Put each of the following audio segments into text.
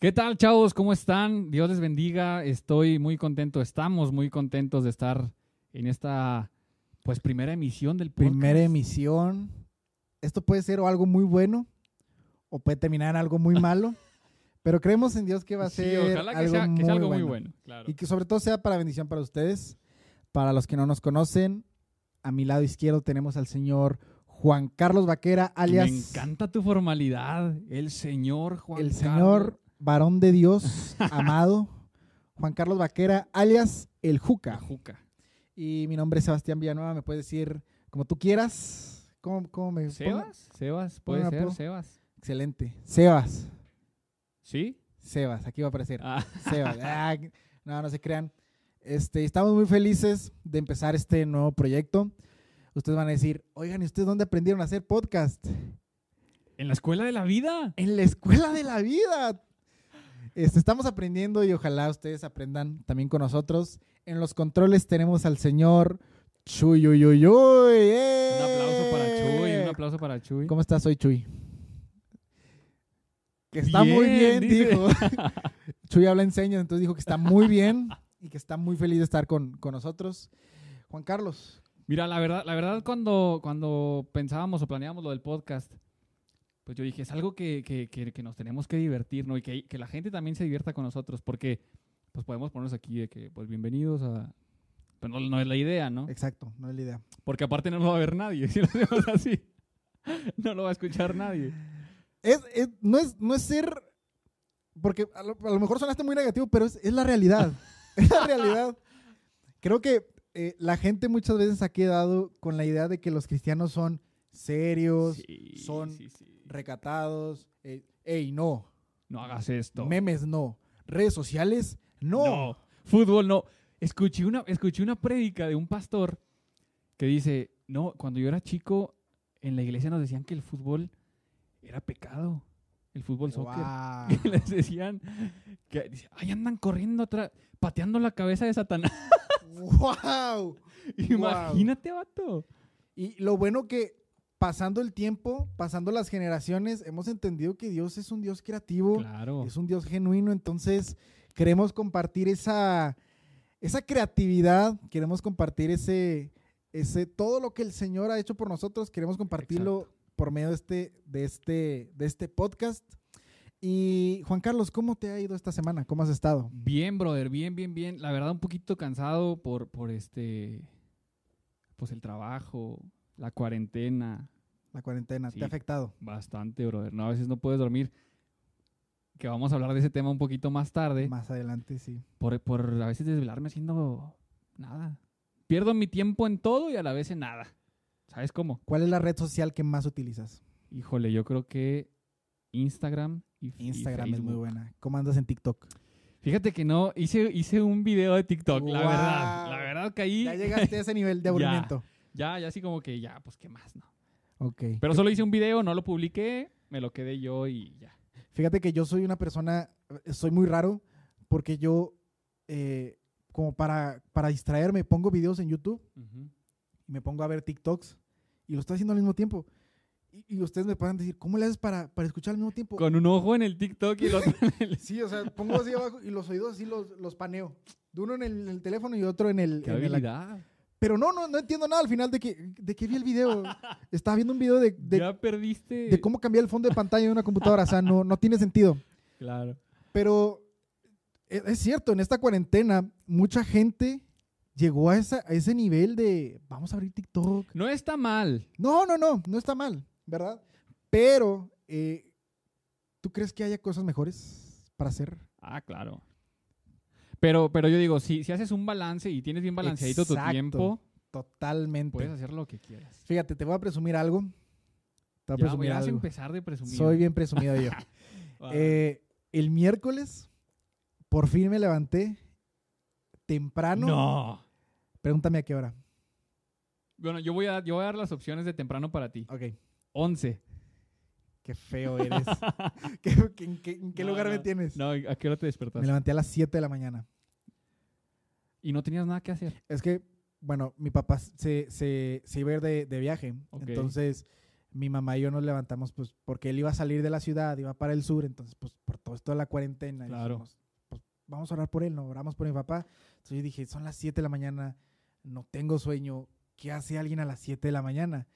¿Qué tal, chavos? ¿Cómo están? Dios les bendiga. Estoy muy contento, estamos muy contentos de estar en esta pues primera emisión del podcast. Primera emisión. Esto puede ser o algo muy bueno o puede terminar en algo muy malo, pero creemos en Dios que va a Sí, ser ojalá que algo, sea, que muy, sea algo bueno. muy bueno. Claro. Y que sobre todo sea para bendición para ustedes. Para los que no nos conocen, a mi lado izquierdo tenemos al señor Juan Carlos Vaquera, alias Me encanta tu formalidad. El señor Juan el Carlos. Varón de Dios amado, Juan Carlos Vaquera, alias el Juca. Juca. Y mi nombre es Sebastián Villanueva, me puedes decir como tú quieras. ¿Cómo, cómo me? ¿Sebas? Sebas, puede ser. Sebas. Excelente. Sebas. ¿Sí? Sebas, aquí va a aparecer. Ah, Sebas. Ah, no, no se crean. Este, estamos muy felices de empezar este nuevo proyecto. Ustedes van a decir, oigan, ¿y ustedes dónde aprendieron a hacer podcast? en la escuela de la vida. En la escuela de la vida. Este, estamos aprendiendo y ojalá ustedes aprendan también con nosotros. En los controles tenemos al señor Chuy. Uy, uy, uy. Un aplauso para Chuy, un aplauso para Chuy. ¿Cómo estás hoy, Chuy? Que está muy Bien, bien, dice. dijo. Chuy habla en señas, entonces dijo que está muy bien y que está muy feliz de estar con, con nosotros. Juan Carlos, Mira, la verdad, la verdad cuando, cuando pensábamos o planeábamos lo del podcast, pues yo dije, es algo que, que- que- que nos tenemos que divertir, ¿no? Y que, que la gente también se divierta con nosotros, porque pues podemos ponernos aquí de que, pues bienvenidos a... Pero no, no es la idea, ¿no? exacto, no es la idea. Porque aparte no lo va a ver nadie, si lo hacemos así. No lo va a escuchar nadie. Es, es- no, es, no es ser, porque a lo, a lo mejor sonaste muy negativo, pero es, es la realidad. es la realidad. Creo que eh, la gente muchas veces ha quedado con la idea de que los cristianos son serios, Sí, son sí, sí. Recatados. eh, ey, no. No hagas esto. Memes, no. Redes sociales, no. No. Fútbol no. Escuché una, escuché una prédica de un pastor que dice, no, cuando yo era chico, en la iglesia nos decían que el fútbol era pecado. El fútbol soccer. Que les decían que ahí andan corriendo atrás, pateando la cabeza de Satanás. ¡Wow! Imagínate, vato. Y lo bueno que pasando el tiempo, pasando las generaciones, hemos entendido que Dios es un Dios creativo, Claro. es un Dios genuino, entonces queremos compartir esa, esa creatividad, queremos compartir ese, ese, todo lo que el Señor ha hecho por nosotros, queremos compartirlo por medio de este, de este, de este podcast. Y Juan Carlos, ¿cómo te ha ido esta semana? ¿Cómo has estado? Bien, brother, bien, bien, bien. La verdad, un poquito cansado por, por este, pues el trabajo, la cuarentena, La cuarentena, Sí. ¿te ha afectado? Bastante, brother. No, a veces no puedes dormir. Que vamos a hablar de ese tema un poquito más tarde. Más adelante, sí. Por, por a veces desvelarme haciendo nada. Pierdo mi tiempo en todo y a la vez en nada. ¿Sabes cómo? ¿Cuál es la red social que más utilizas? Híjole, yo creo que Instagram y y Instagram es muy buena. ¿Cómo andas en TikTok? Fíjate que no, hice, hice un video de TikTok, la verdad. La verdad que ahí Ya llegaste a ese nivel de aburrimiento. ya, ya así como que ya, pues qué más, ¿no? Ok. Pero solo hice un video, no lo publiqué, me lo quedé yo y ya. Fíjate que yo soy una persona, eh, soy muy raro, porque yo, eh, como para, para distraerme, pongo videos en YouTube y me pongo a ver TikToks y lo estoy haciendo al mismo tiempo. Y, y ustedes me pueden decir, ¿cómo le haces para, para escuchar al mismo tiempo? Con un ojo en el TikTok y el otro en el... Sí, o sea, pongo así abajo y los oídos así los, los paneo. De uno en el, en el teléfono y otro en el... ¡Qué en el- habilidad! Pero no, no, no entiendo nada al final de que, de que vi el video. Estaba viendo un video de, de, ya perdiste. de cómo cambiar el fondo de pantalla de una computadora. O sea, no, no tiene sentido. Claro. Pero e- es cierto, en esta cuarentena mucha gente llegó a, esa, a ese nivel de vamos a abrir TikTok. No está mal. No, no, no, no está mal, ¿verdad? Pero, eh, ¿tú crees que haya cosas mejores para hacer? Ah, claro. Pero, pero yo digo, si, si haces un balance y tienes bien balanceadito tu tiempo, Totalmente. puedes hacer lo que quieras. Fíjate, te voy a presumir algo. Te voy a Ya, presumir a algo. empezar de presumir. Soy bien presumido yo. Eh, el miércoles, por fin me levanté temprano. no. Pregúntame a qué hora. Bueno, yo voy, a, yo voy a dar las opciones de temprano para ti. Ok. 11. Qué feo eres. ¿Qué- qué- en qué, en qué No, lugar me tienes? No, ¿a qué hora te Me despertaste? levanté a las 7 de la mañana. Y no tenías nada que hacer. Es que, bueno, mi papá se, se, se iba a ir de, de viaje. Entonces, mi mamá y yo nos levantamos, pues, porque él iba a salir de la ciudad, iba para el sur, entonces, pues, por todo esto de la cuarentena, Claro. dijimos, pues, vamos a orar por él, ¿no? Oramos por mi papá. Entonces yo dije, son las 7 de la mañana, no tengo sueño, ¿qué hace alguien a las 7 de la mañana?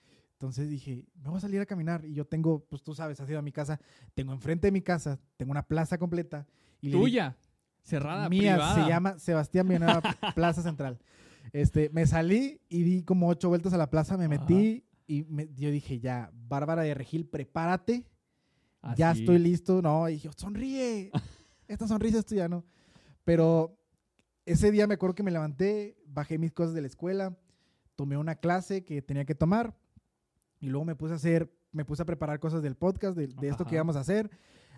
Entonces dije, me voy a salir a caminar y yo tengo, pues tú sabes, has ido a mi casa, tengo enfrente de mi casa, tengo una plaza completa. Y Tuya. Cerrada, mía, privada. se llama Sebastián Villanueva Plaza Central. Este, me salí y di como ocho vueltas a la plaza, me metí y me- yo dije, ya, Bárbara de Regil, prepárate, ya Así. estoy listo. No, y yo, sonríe, esta sonrisa es tuya, ¿no? Pero ese día me acuerdo que me levanté, bajé mis cosas de la escuela, tomé una clase que tenía que tomar y luego me puse a hacer, me puse a preparar cosas del podcast, de, de esto que íbamos a hacer.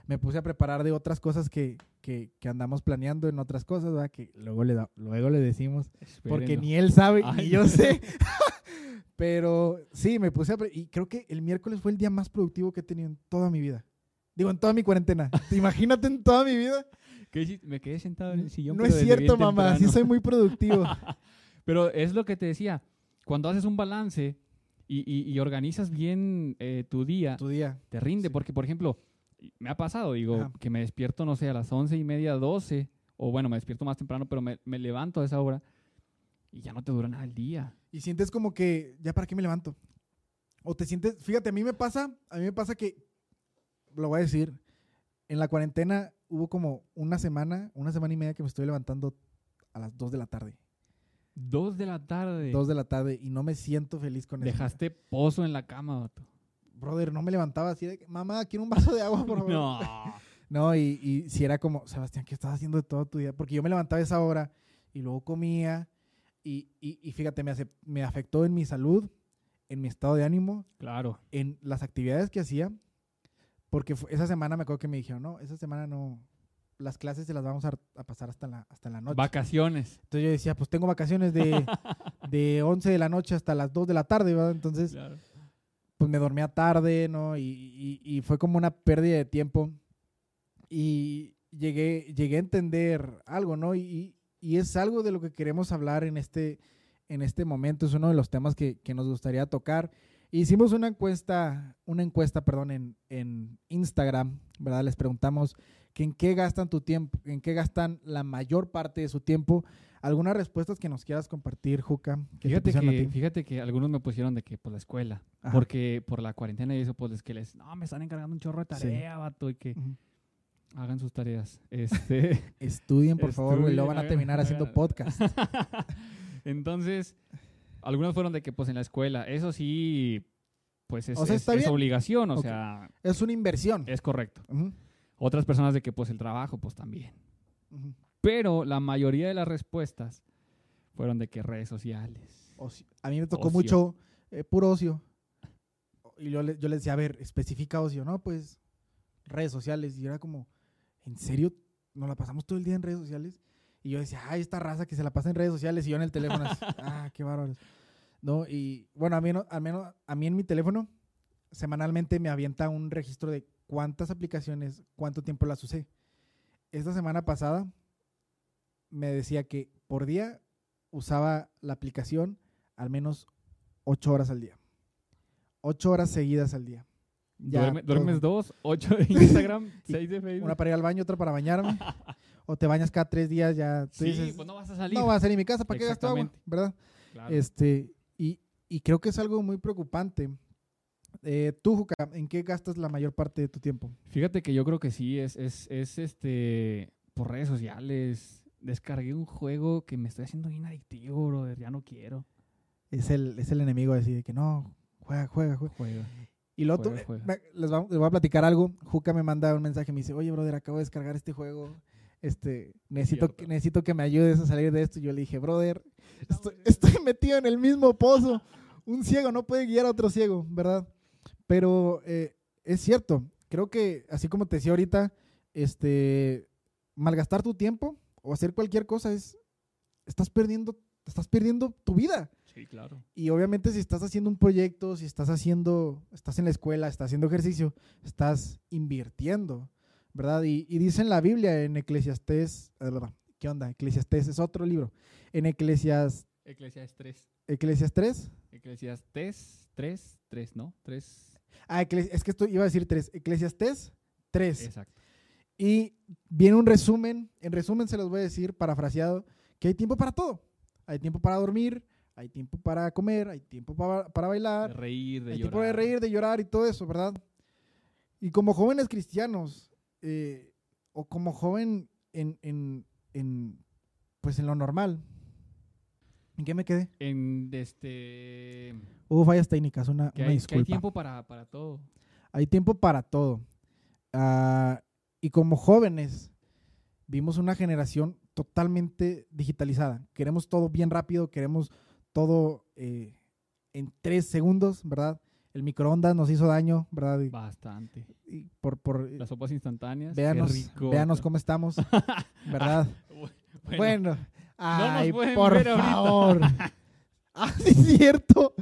Me puse a preparar de otras cosas que, que, que andamos planeando en otras cosas, ¿verdad? Que luego le, da- luego le decimos, porque Espérenlo. ni él sabe Ay, ni yo sé. Pero sí, me puse a... Y creo que el miércoles fue el día más productivo que he tenido en toda mi vida. Digo, en toda mi cuarentena. ¿Te imagínate en toda mi vida? ¿Qué? Me quedé sentado en el sillón. no pero es cierto, mamá. Sí temprano. soy muy productivo. Pero es lo que te decía. Cuando haces un balance y, y- y organizas bien eh, tu día, tu día. te rinde. Sí. Porque, por ejemplo, me ha pasado, digo, Ajá. que me despierto, no sé, a las once y media, doce. O bueno, me despierto más temprano, pero me, me levanto a esa hora y ya no te dura nada el día. Y sientes como que, ¿ya para qué me levanto? O te sientes... Fíjate, a mí me pasa... A mí me pasa que... Lo voy a decir. En la cuarentena hubo como una semana, una semana y media que me estoy levantando a las 2 de la tarde. Dos de la tarde. 2 de la tarde y no me siento feliz con eso. Dejaste pozo en la cama, vato. Brother, no me levantaba así de que, mamá, quiero un vaso de agua, por favor. No. No, y, y si era como, Sebastián, ¿qué estás haciendo de todo tu día? Porque yo me levantaba a esa hora y luego comía y, y- y fíjate, me, hace- me afectó en mi salud, en mi estado de ánimo, Claro. en las actividades que hacía, porque esa semana me acuerdo que me dijeron, no, esa semana no, las clases se las vamos a, a pasar hasta la, hasta la noche. Vacaciones. Entonces yo decía, pues tengo vacaciones de, de 11 de la noche hasta las 2 de la tarde, ¿verdad? Entonces Claro. pues me dormía tarde, ¿no? Y, y- y fue como una pérdida de tiempo. Y llegué, llegué a entender algo, ¿no? Y, y es algo de lo que queremos hablar en este, en este momento. Es uno de los temas que, que nos gustaría tocar. Hicimos una encuesta, una encuesta, perdón, en, en Instagram, ¿verdad? Les preguntamos que en qué gastan tu tiempo, en qué gastan la mayor parte de su tiempo. Algunas respuestas que nos quieras compartir, Juca. que Fíjate que, ti? fíjate que algunos me pusieron de que por la escuela. Ajá. Porque por la cuarentena y eso, pues es que les, no, me están encargando un chorro de Sí. tarea, vato, y que hagan sus tareas. Este, Estudien, por favor, güey, luego van a terminar hagan- haciendo hagan- podcast. Entonces, algunos fueron de que pues en la escuela. Eso sí, pues es, O sea, es- está es bien. obligación, o sea, Es una inversión. es correcto. Ujú, Otras personas de que pues el trabajo, pues también. ujú. Pero la mayoría de las respuestas fueron de que redes sociales. Ocio. A mí me tocó Ocio. mucho eh, puro ocio. Y yo le, yo les decía, a ver, especifica ocio, ¿no? Pues redes sociales. Y era como, ¿en serio? ¿Nos la pasamos todo el día en redes sociales? Y yo decía, ay, esta raza que se la pasa en redes sociales y yo en el teléfono. así, ah, qué bárbaros. No, y bueno, a mí, no- al menos a mí en mi teléfono, semanalmente me avienta un registro de cuántas aplicaciones, cuánto tiempo las usé. Esta semana pasada me decía que por día usaba la aplicación al menos ocho horas al día. Ocho horas seguidas al día. Ya, Duerme- duermes dos, ocho de Instagram, seis de Facebook. Una para ir al baño, otra para bañarme. o te bañas cada tres días, ya tú sí, dices, pues no vas a salir. no voy a salir en mi casa, ¿para qué gasto agua? ¿Verdad? Claro. Este, y, y creo que es algo muy preocupante. Eh, tú, Juca, ¿en qué gastas la mayor parte de tu tiempo? Fíjate que yo creo que sí, es, es, es este por redes sociales. Descargué un juego que me estoy haciendo bien adictivo, brother. Ya no quiero. Es el, es el enemigo de decir que no, juega, juega, juega. Juega. Y lo otro, Juega, juega. me- les, va- les voy a platicar algo. Juca me manda un mensaje, me dice, oye, brother, acabo de descargar este juego. Este, necesito, que, necesito que me ayudes a salir de esto. Y yo le dije, brother, estoy, estoy metido en el mismo pozo. Un ciego no puede guiar a otro ciego, ¿verdad? Pero eh, es cierto. Creo que, así como te decía ahorita, este, malgastar tu tiempo o hacer cualquier cosa es, estás perdiendo, estás perdiendo tu vida. Sí, claro. Y obviamente si estás haciendo un proyecto, si estás haciendo, estás en la escuela, estás haciendo ejercicio, estás invirtiendo, ¿verdad? Y, y dice en la Biblia, en Eclesiastés, ¿qué onda? Eclesiastés es otro libro. En Eclesias, Eclesiastes 3. Eclesiastés 3, Eclesiastes 3, 3, ¿no? 3. Ah, es que esto iba a decir tres. Eclesiastés 3. Exacto. Y viene un resumen, en resumen se los voy a decir, parafraseado, que hay tiempo para todo. Hay tiempo para dormir, hay tiempo para comer, hay tiempo para, para De bailar, reír, de hay llorar. tiempo de reír, de llorar y todo eso, ¿verdad? Y como jóvenes cristianos, eh, o como joven en, en, en, pues en lo normal, ¿en qué me quedé? En este. Hubo fallas técnicas, una, Que una hay, que disculpa. hay tiempo para, para todo. Hay tiempo para todo. Ah, y como jóvenes, vimos una generación totalmente digitalizada. Queremos todo bien rápido, queremos todo eh, en tres segundos, ¿verdad? El microondas nos hizo daño, ¿verdad? Y, Bastante. y por, por Las sopas instantáneas. véanos, rico. véanos cómo estamos, ¿verdad? Bueno, Bueno, ay, por ver favor. ah, sí, es cierto.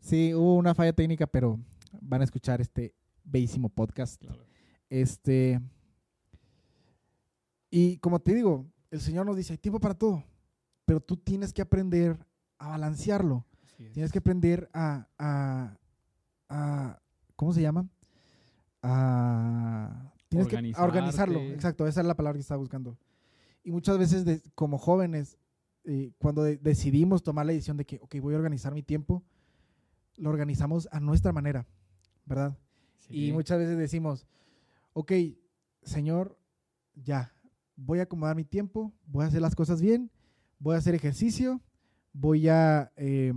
Sí, hubo una falla técnica, pero van a escuchar este bellísimo podcast. claro. Este. Y como te digo, el Señor nos dice: hay tiempo para todo, pero tú tienes que aprender a balancearlo. Tienes que aprender a. a, a- ¿Cómo se llama? A. Tienes que a organizarlo. Exacto, esa es la palabra que estaba buscando. Y muchas veces, de- como jóvenes, eh, cuando de- decidimos tomar la decisión de que, ok, voy a organizar mi tiempo, lo organizamos a nuestra manera, ¿verdad? Y muchas veces decimos, ok, Señor, ya, voy a acomodar mi tiempo, voy a hacer las cosas bien, voy a hacer ejercicio, voy a, eh,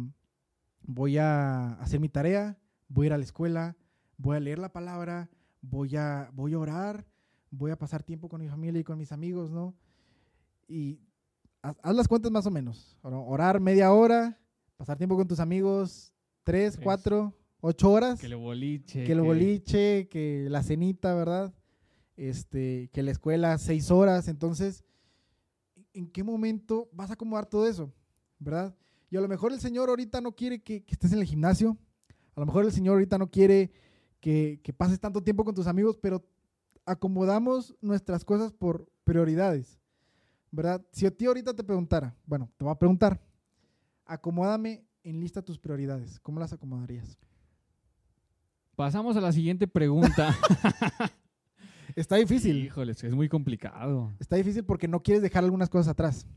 voy a hacer mi tarea, voy a ir a la escuela, voy a leer la palabra, voy a, voy a orar, voy a pasar tiempo con mi familia y con mis amigos, ¿no? Y haz, haz las cuentas más o menos. Or- Orar media hora, pasar tiempo con tus amigos, tres, Tres. cuatro, ocho horas Que el boliche. que el boliche, que la cenita, ¿verdad? Este, que la escuela seis horas. Entonces, ¿en qué momento vas a acomodar todo eso? ¿Verdad? Y a lo mejor el Señor ahorita no quiere que, que estés en el gimnasio. A lo mejor el Señor ahorita no quiere que, que pases tanto tiempo con tus amigos, pero acomodamos nuestras cosas por prioridades. ¿Verdad? Si a ti ahorita te preguntara, bueno, te voy a preguntar, acomódame en lista tus prioridades. ¿Cómo las acomodarías? Pasamos a la siguiente pregunta. Está difícil. Híjoles, es muy complicado. Está difícil porque no quieres dejar algunas cosas atrás.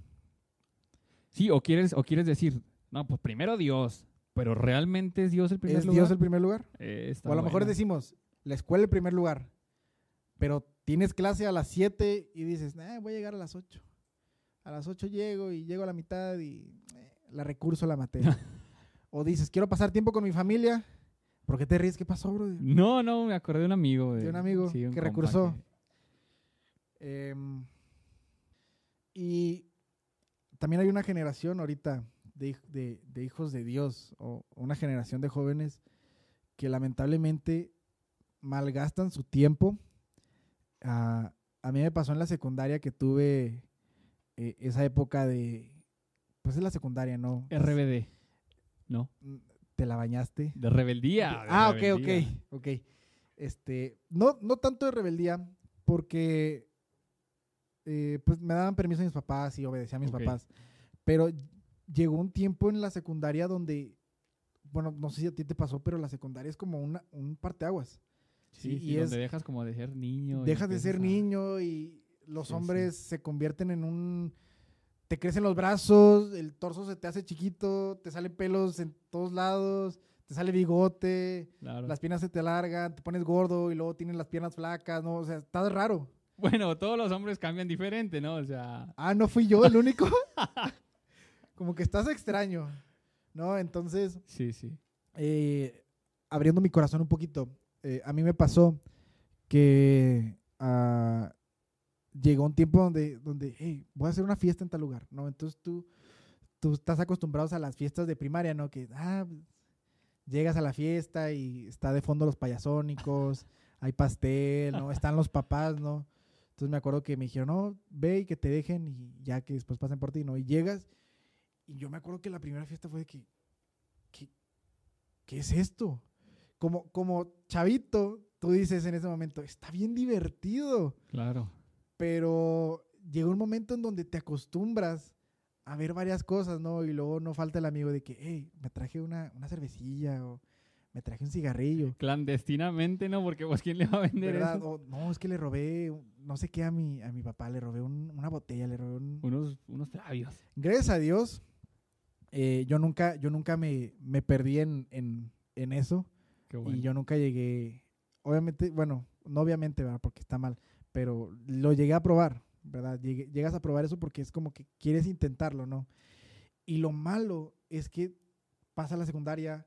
Sí, o quieres, o quieres decir, no, pues primero Dios, pero realmente es Dios el primer ¿Es lugar. Dios el primer lugar? Eh, o a lo mejor decimos, la escuela el primer lugar, pero tienes clase a las 7 y dices, "Nah, voy a llegar a las 8. A las 8 llego y llego a la mitad y eh, la recurso la materia. o dices, quiero pasar tiempo con mi familia. ¿Por qué te ríes? ¿Qué pasó, bro? No, no, me acordé de un amigo. De un amigo sí, un que recursó. que- Em, y también hay una generación ahorita de, de- de hijos de Dios o una generación de jóvenes que lamentablemente malgastan su tiempo. Ah, a mí me pasó en la secundaria que tuve eh, esa época de, pues es la secundaria, ¿no? RBD. No, Te la bañaste. de rebeldía. de Ah, ok, rebeldía. ok, ok. Este, no, no tanto de rebeldía, porque eh, pues me daban permiso mis papás y obedecía a mis Ok. papás. Pero llegó un tiempo en la secundaria donde, bueno, no sé si a ti te pasó, pero la secundaria es como una, un parteaguas. Sí, Sí, sí, y donde dejas como de ser niño. Dejas de ser a- niño y los Sí, hombres se convierten en un... Te crecen los brazos, el torso se te hace chiquito, te salen pelos en todos lados, te sale bigote, Claro. las piernas se te alargan, te pones gordo y luego tienes las piernas flacas, ¿no? O sea, está raro. Bueno, todos los hombres cambian diferente, ¿no? O sea, Ah, no fui yo el único. Como que estás extraño, ¿no? Entonces, sí, sí. eh, abriendo mi corazón un poquito, eh, a mí me pasó que ah, llegó un tiempo donde, donde, hey, voy a hacer una fiesta en tal lugar, ¿no? Entonces tú, tú estás acostumbrado a las fiestas de primaria, ¿no? Que, ah, llegas a la fiesta y está de fondo los payasónicos, hay pastel, ¿no? Están los papás, ¿no? Entonces me acuerdo que me dijeron, no, ve y que te dejen y ya que después pasen por ti, ¿no? Y llegas y yo me acuerdo que la primera fiesta fue de que, ¿qué, qué es esto? Como, como chavito, tú dices en ese momento, está bien divertido, Claro. Pero llega un momento en donde te acostumbras a ver varias cosas, ¿no? Y luego no falta el amigo de que, hey, me traje una, una cervecilla o me traje un cigarrillo. Clandestinamente, ¿no? Porque pues quién le va a vender ¿verdad? eso. O, no, es que le robé, no sé qué a mi, a mi papá, le robé un- una botella, le robé un... Unos, unos trabios. Gracias a Dios, eh, yo nunca, yo nunca me, me perdí en, en, en eso. Qué bueno. Y yo nunca llegué, obviamente, bueno, no obviamente, ¿verdad? Porque está mal, pero lo llegué a probar, ¿verdad? Llegas a probar eso porque es como que quieres intentarlo, ¿no? Y lo malo es que pasa la secundaria,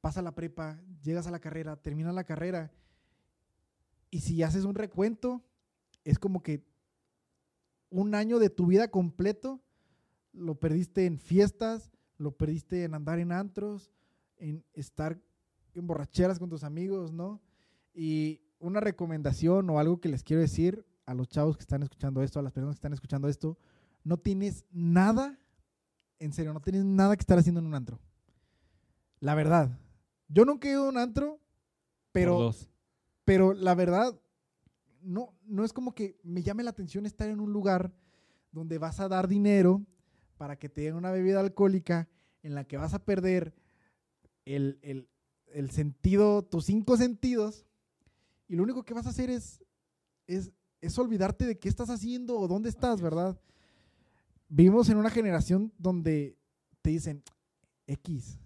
pasa la prepa, llegas a la carrera, terminas la carrera, y si haces un recuento, es como que un año de tu vida completo lo perdiste en fiestas, lo perdiste en andar en antros, en estar en borracheras con tus amigos, ¿no? Y una recomendación o algo que les quiero decir a los chavos que están escuchando esto, a las personas que están escuchando esto, no tienes nada, en serio, no tienes nada que estar haciendo en un antro. La verdad. Yo nunca he ido a un antro, pero, pero la verdad, no, no es como que me llame la atención estar en un lugar donde vas a dar dinero para que te den una bebida alcohólica en la que vas a perder el, el- el sentido, tus cinco sentidos, y lo único que vas a hacer es, es, es olvidarte de qué estás haciendo o dónde estás. ¿verdad? Vivimos en una generación donde te dicen, X,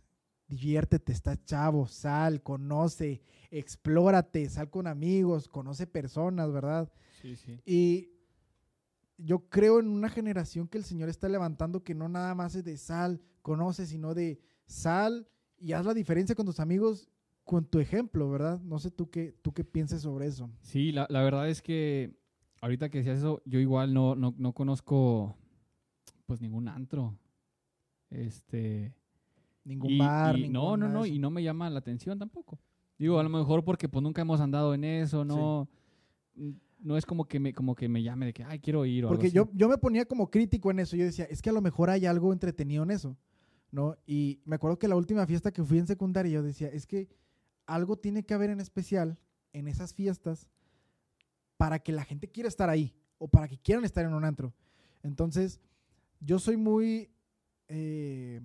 diviértete, estás chavo, sal, conoce, explórate, sal con amigos, conoce personas, ¿verdad? Sí, sí. Y yo creo en una generación que el Señor está levantando que no nada más es de sal, conoce, sino de sal y haz la diferencia con tus amigos con tu ejemplo, ¿verdad? No sé tú qué, tú qué pienses sobre eso. Sí, la, la verdad es que ahorita que decías eso, yo igual no, no, no conozco pues ningún antro. Este. Ningún y- bar, y no, no, no, y no me llama la atención tampoco. Digo, a lo mejor porque pues nunca hemos andado en eso, no. No es como que me, como que me llame de que, ay, quiero ir o algo Porque así. yo, yo me ponía como crítico en eso. Yo decía, es que a lo mejor hay algo entretenido en eso, ¿no? Y me acuerdo que la última fiesta que fui en secundaria, yo decía, es que algo tiene que haber en especial en esas fiestas para que la gente quiera estar ahí o para que quieran estar en un antro. Entonces, yo soy muy, eh,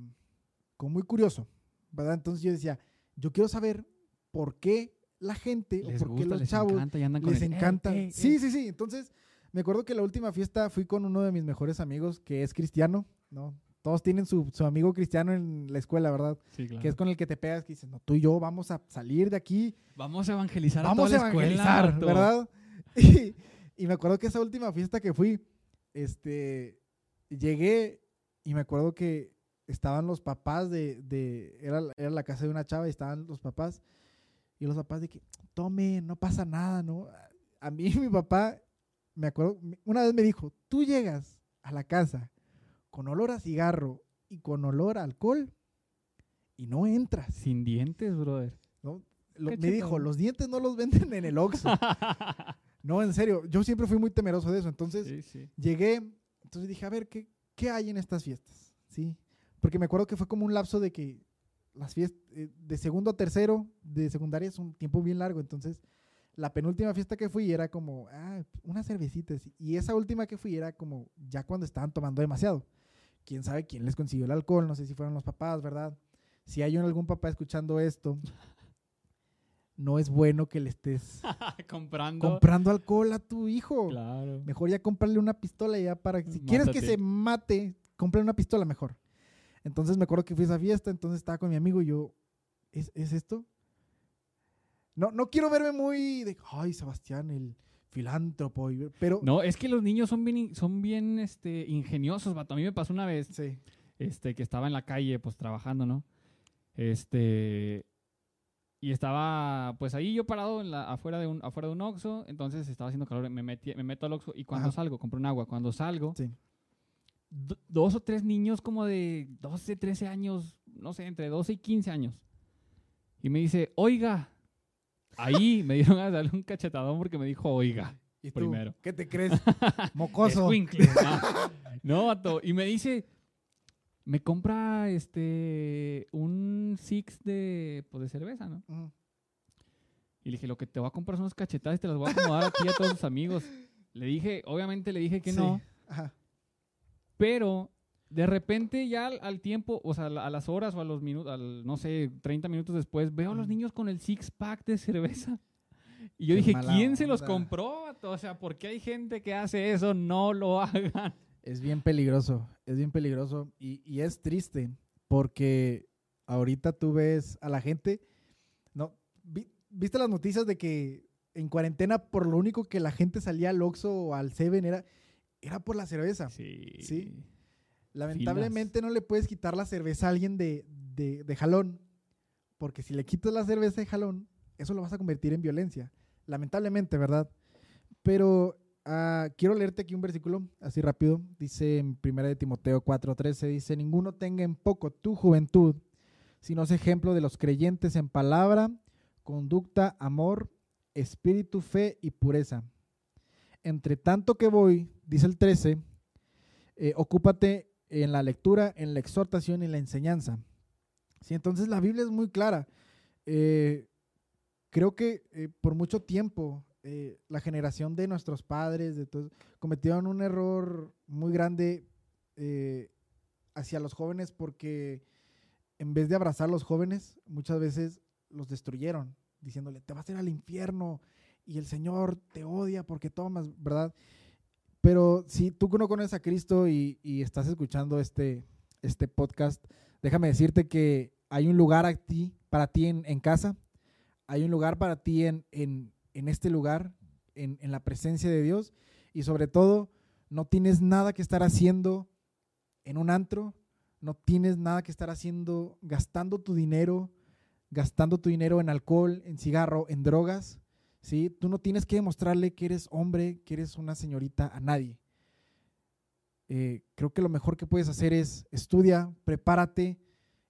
como muy curioso, ¿verdad? Entonces yo decía, yo quiero saber por qué la gente les o por qué gusta, los les chavos encanta y andan con les el, "Ey, encanta. sí, ey". sí, sí. Entonces, me acuerdo que la última fiesta fui con uno de mis mejores amigos, que es cristiano, ¿no? Todos tienen su, su amigo cristiano en la escuela, ¿verdad? Sí, claro. Que es con el que te pegas, que dices, no, tú y yo vamos a salir de aquí, Vamos a evangelizar vamos a a toda la escuela, evangelizar, vato. ¿verdad? Y, y me acuerdo que esa última fiesta que fui, este, llegué y me acuerdo que estaban los papás de, de era, era la casa de una chava y estaban los papás y los papás de que, tome, no pasa nada, ¿no? A mí mi papá, me acuerdo, una vez me dijo, tú llegas a la casa con olor a cigarro y con olor a alcohol y no entras, Sin dientes, brother. ¿no? Lo- me dijo, los dientes no los venden en el Oxxo. No, en serio, yo siempre fui muy temeroso de eso. Entonces sí, sí. llegué, entonces dije, a ver, ¿qué, qué hay en estas fiestas? ¿Sí? Porque me acuerdo que fue como un lapso de que las fiestas, de segundo a tercero de secundaria es un tiempo bien largo. Entonces, la penúltima fiesta que fui era como, ah, unas cervecitas. Y esa última que fui era como ya cuando estaban tomando demasiado. Quién sabe quién les consiguió el alcohol, no sé si fueron los papás, ¿verdad? Si hay algún papá escuchando esto, no es bueno que le estés Comprando. comprando alcohol a tu hijo. Claro. Mejor ya comprarle una pistola ya para que si quieres que se mate, compre una pistola mejor. Entonces me acuerdo que fui a esa fiesta, entonces estaba con mi amigo y yo, ¿es, es esto? No, no quiero verme muy de, ay, Sebastián, el filántropo, pero... No, es que los niños son bien, son bien este, ingeniosos, vato. A mí me pasó una vez Sí, este, que estaba en la calle, pues trabajando, ¿no? Este. Y estaba, pues ahí yo parado en la, afuera, de un, afuera de un Oxxo, entonces estaba haciendo calor, me, metí, me meto al Oxxo y cuando Ajá. salgo, compro un agua. Cuando salgo, sí. do- dos o tres niños como de 12, 13 años, no sé, entre 12 y 15 años. Y me dice, oiga. Ahí me dieron a darle un cachetadón porque me dijo, oiga. ¿Y tú, Primero. ¿Qué te crees? Mocoso. Escuincle. No, vato. Y me dice, me compra este un six de, pues, de cerveza, ¿no? Y le dije, lo que te voy a comprar son unas cachetadas y te las voy a acomodar aquí a todos tus amigos. Le dije, obviamente le dije que Sí, no, Ajá. pero de repente ya al, al tiempo, o sea, a la- a las horas o a los minutos, al, no sé, 30 minutos después, veo a los niños con el six pack de cerveza. Y yo Qué dije, ¿quién se los compró? O sea, ¿por qué hay gente que hace eso? No lo hagan. Es bien peligroso, es bien peligroso y, y es triste porque ahorita tú ves a la gente, ¿no? Vi- ¿Viste las noticias de que en cuarentena por lo único que la gente salía al Oxxo o al Seven era, era por la cerveza? Sí. Sí. Lamentablemente no le puedes quitar la cerveza a alguien de, de, de jalón, porque si le quitas la cerveza de jalón, eso lo vas a convertir en violencia. Lamentablemente, ¿verdad? Pero ah, quiero leerte aquí un versículo, así rápido. Dice en 1 de Timoteo 4:13, dice, ninguno tenga en poco tu juventud, sino es ejemplo de los creyentes en palabra, conducta, amor, espíritu, fe y pureza. Entre tanto que voy, dice el 13, eh, ocúpate en la lectura, en la exhortación y en la enseñanza. Sí, entonces la Biblia es muy clara. Eh, creo que eh, por mucho tiempo eh, la generación de nuestros padres cometieron un error muy grande hacia los jóvenes porque en vez de abrazar a los jóvenes, muchas veces los destruyeron, diciéndole, te vas a ir al infierno y el Señor te odia porque tomas, ¿verdad? Pero si tú no conoces a Cristo y, estás escuchando este, este podcast, déjame decirte que hay un lugar a ti, para ti en, casa, hay un lugar para ti en, en, este lugar, en la presencia de Dios, y sobre todo, no tienes nada que estar haciendo en un antro, no tienes nada que estar haciendo, gastando tu dinero, gastando tu dinero en alcohol, en cigarro, en drogas, ¿sí? Tú no tienes que demostrarle que eres hombre, que eres una señorita a nadie. Eh, creo que lo mejor que puedes hacer es estudia, prepárate,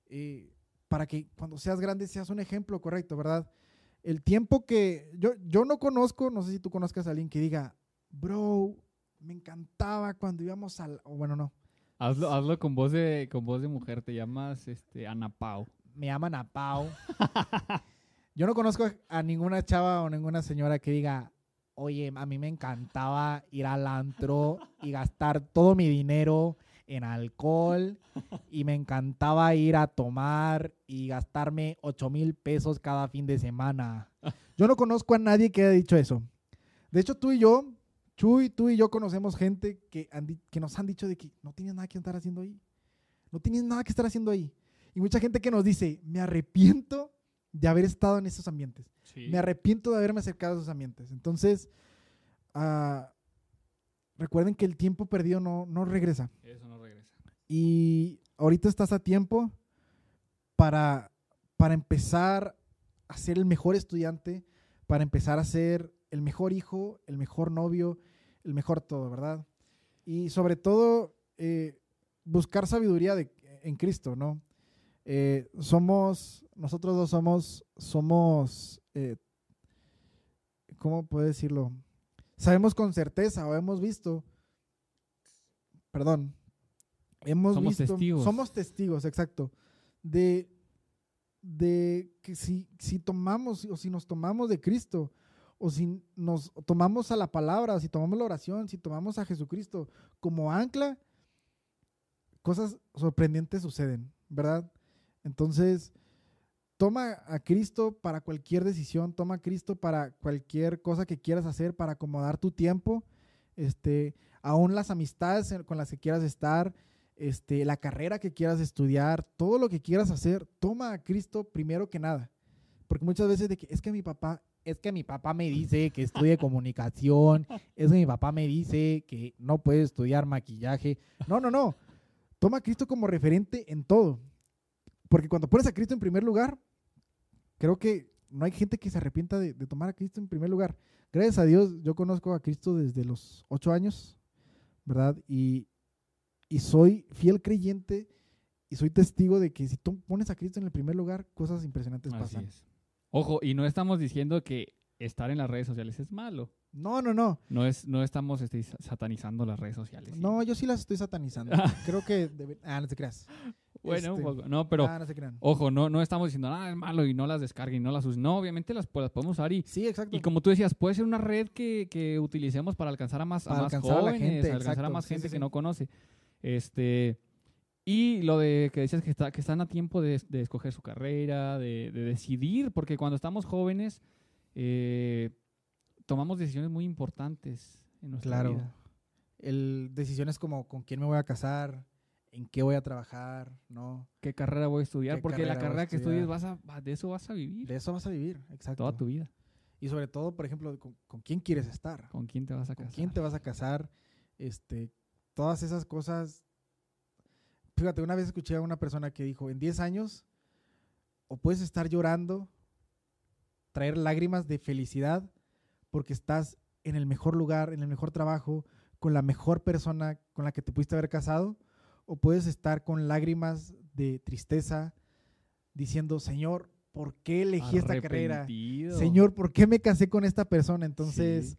eh, para que cuando seas grande seas un ejemplo correcto, ¿verdad? El tiempo que yo, yo no conozco, no sé si tú conozcas a alguien que diga, bro, me encantaba cuando íbamos al, o bueno, no, Hazlo, hazlo con voz de con voz de mujer. Te llamas este, Ana Pau. me llaman a Pau. Yo no conozco a ninguna chava o ninguna señora que diga, oye, a mí me encantaba ir al antro y gastar todo mi dinero en alcohol y me encantaba ir a tomar y gastarme 8 mil pesos cada fin de semana. Yo no conozco a nadie que haya dicho eso. De hecho, tú y yo, Chuy, tú y yo conocemos gente que, han que nos han dicho de que no tienes nada que estar haciendo ahí. No tienes nada que estar haciendo ahí. Y mucha gente que nos dice, me arrepiento de haber estado en esos ambientes. Sí. Me arrepiento de haberme acercado a esos ambientes. Entonces, ah, recuerden que el tiempo perdido no, no regresa. Eso no regresa. Y ahorita estás a tiempo para, para empezar a ser el mejor estudiante, para empezar a ser el mejor hijo, el mejor novio, el mejor todo, ¿verdad? Y sobre todo, eh, buscar sabiduría de- en Cristo, ¿no? Eh, somos, nosotros dos somos, somos, eh, ¿cómo puedo decirlo? Sabemos con certeza o hemos visto, perdón, hemos Somos visto, testigos. somos testigos, exacto, de, de que si, si tomamos o si nos tomamos de Cristo o si nos tomamos a la palabra, si tomamos la oración, si tomamos a Jesucristo como ancla, cosas sorprendentes suceden, ¿verdad? Entonces, toma a Cristo para cualquier decisión, toma a Cristo para cualquier cosa que quieras hacer, para acomodar tu tiempo, este, aún las amistades con las que quieras estar, este, la carrera que quieras estudiar, todo lo que quieras hacer, toma a Cristo primero que nada. Porque muchas veces de que es que mi papá, es que mi papá me dice que estudie comunicación, es que mi papá me dice que no puede estudiar maquillaje. No, no, no. Toma a Cristo como referente en todo. Porque cuando pones a Cristo en primer lugar, creo que no hay gente que se arrepienta de, de tomar a Cristo en primer lugar. Gracias a Dios, yo conozco a Cristo desde los ocho años, ¿verdad? Y, y soy fiel creyente y soy testigo de que si tú pones a Cristo en el primer lugar, cosas impresionantes Así pasan. es. Ojo, y no estamos diciendo que estar en las redes sociales es malo. No, no, no. No es, no estamos este, sa- satanizando las redes sociales. sí. No, yo sí las estoy satanizando. Creo que... debe- Ah, no te creas. Bueno, un este, poco. No, pero Ah, no se crean. ojo, no, no estamos diciendo nada es malo y no las descarguen y no las usen. No, obviamente las, pues, las podemos usar y, Sí, exacto. y como tú decías, puede ser una red que, que utilicemos para alcanzar a más, a más alcanzar a la jóvenes, gente, alcanzar a más Sí, gente sí, que sí. no conoce. Este, Y lo de que decías que, está, que están a tiempo de, de escoger su carrera, de, de decidir, porque cuando estamos jóvenes eh, tomamos decisiones muy importantes en nuestra Claro. vida. El, decisiones como con quién me voy a casar, en qué voy a trabajar, ¿no? ¿Qué carrera voy a estudiar? ¿Qué Porque la carrera que estudies vas a, de eso vas a vivir De eso vas a vivir, exacto. toda tu vida. Y sobre todo, por ejemplo, con, con quién quieres estar, ¿Con quién te vas a con casar? quién te vas a casar, este, todas esas cosas. Fíjate, una vez escuché a una persona que dijo, en 10 años, o puedes estar llorando, traer lágrimas de felicidad, porque estás en el mejor lugar, en el mejor trabajo, con la mejor persona con la que te pudiste haber casado, o puedes estar con lágrimas de tristeza, diciendo, Señor, ¿por qué elegí esta carrera? Señor, ¿por qué me casé con esta persona? Entonces, Sí.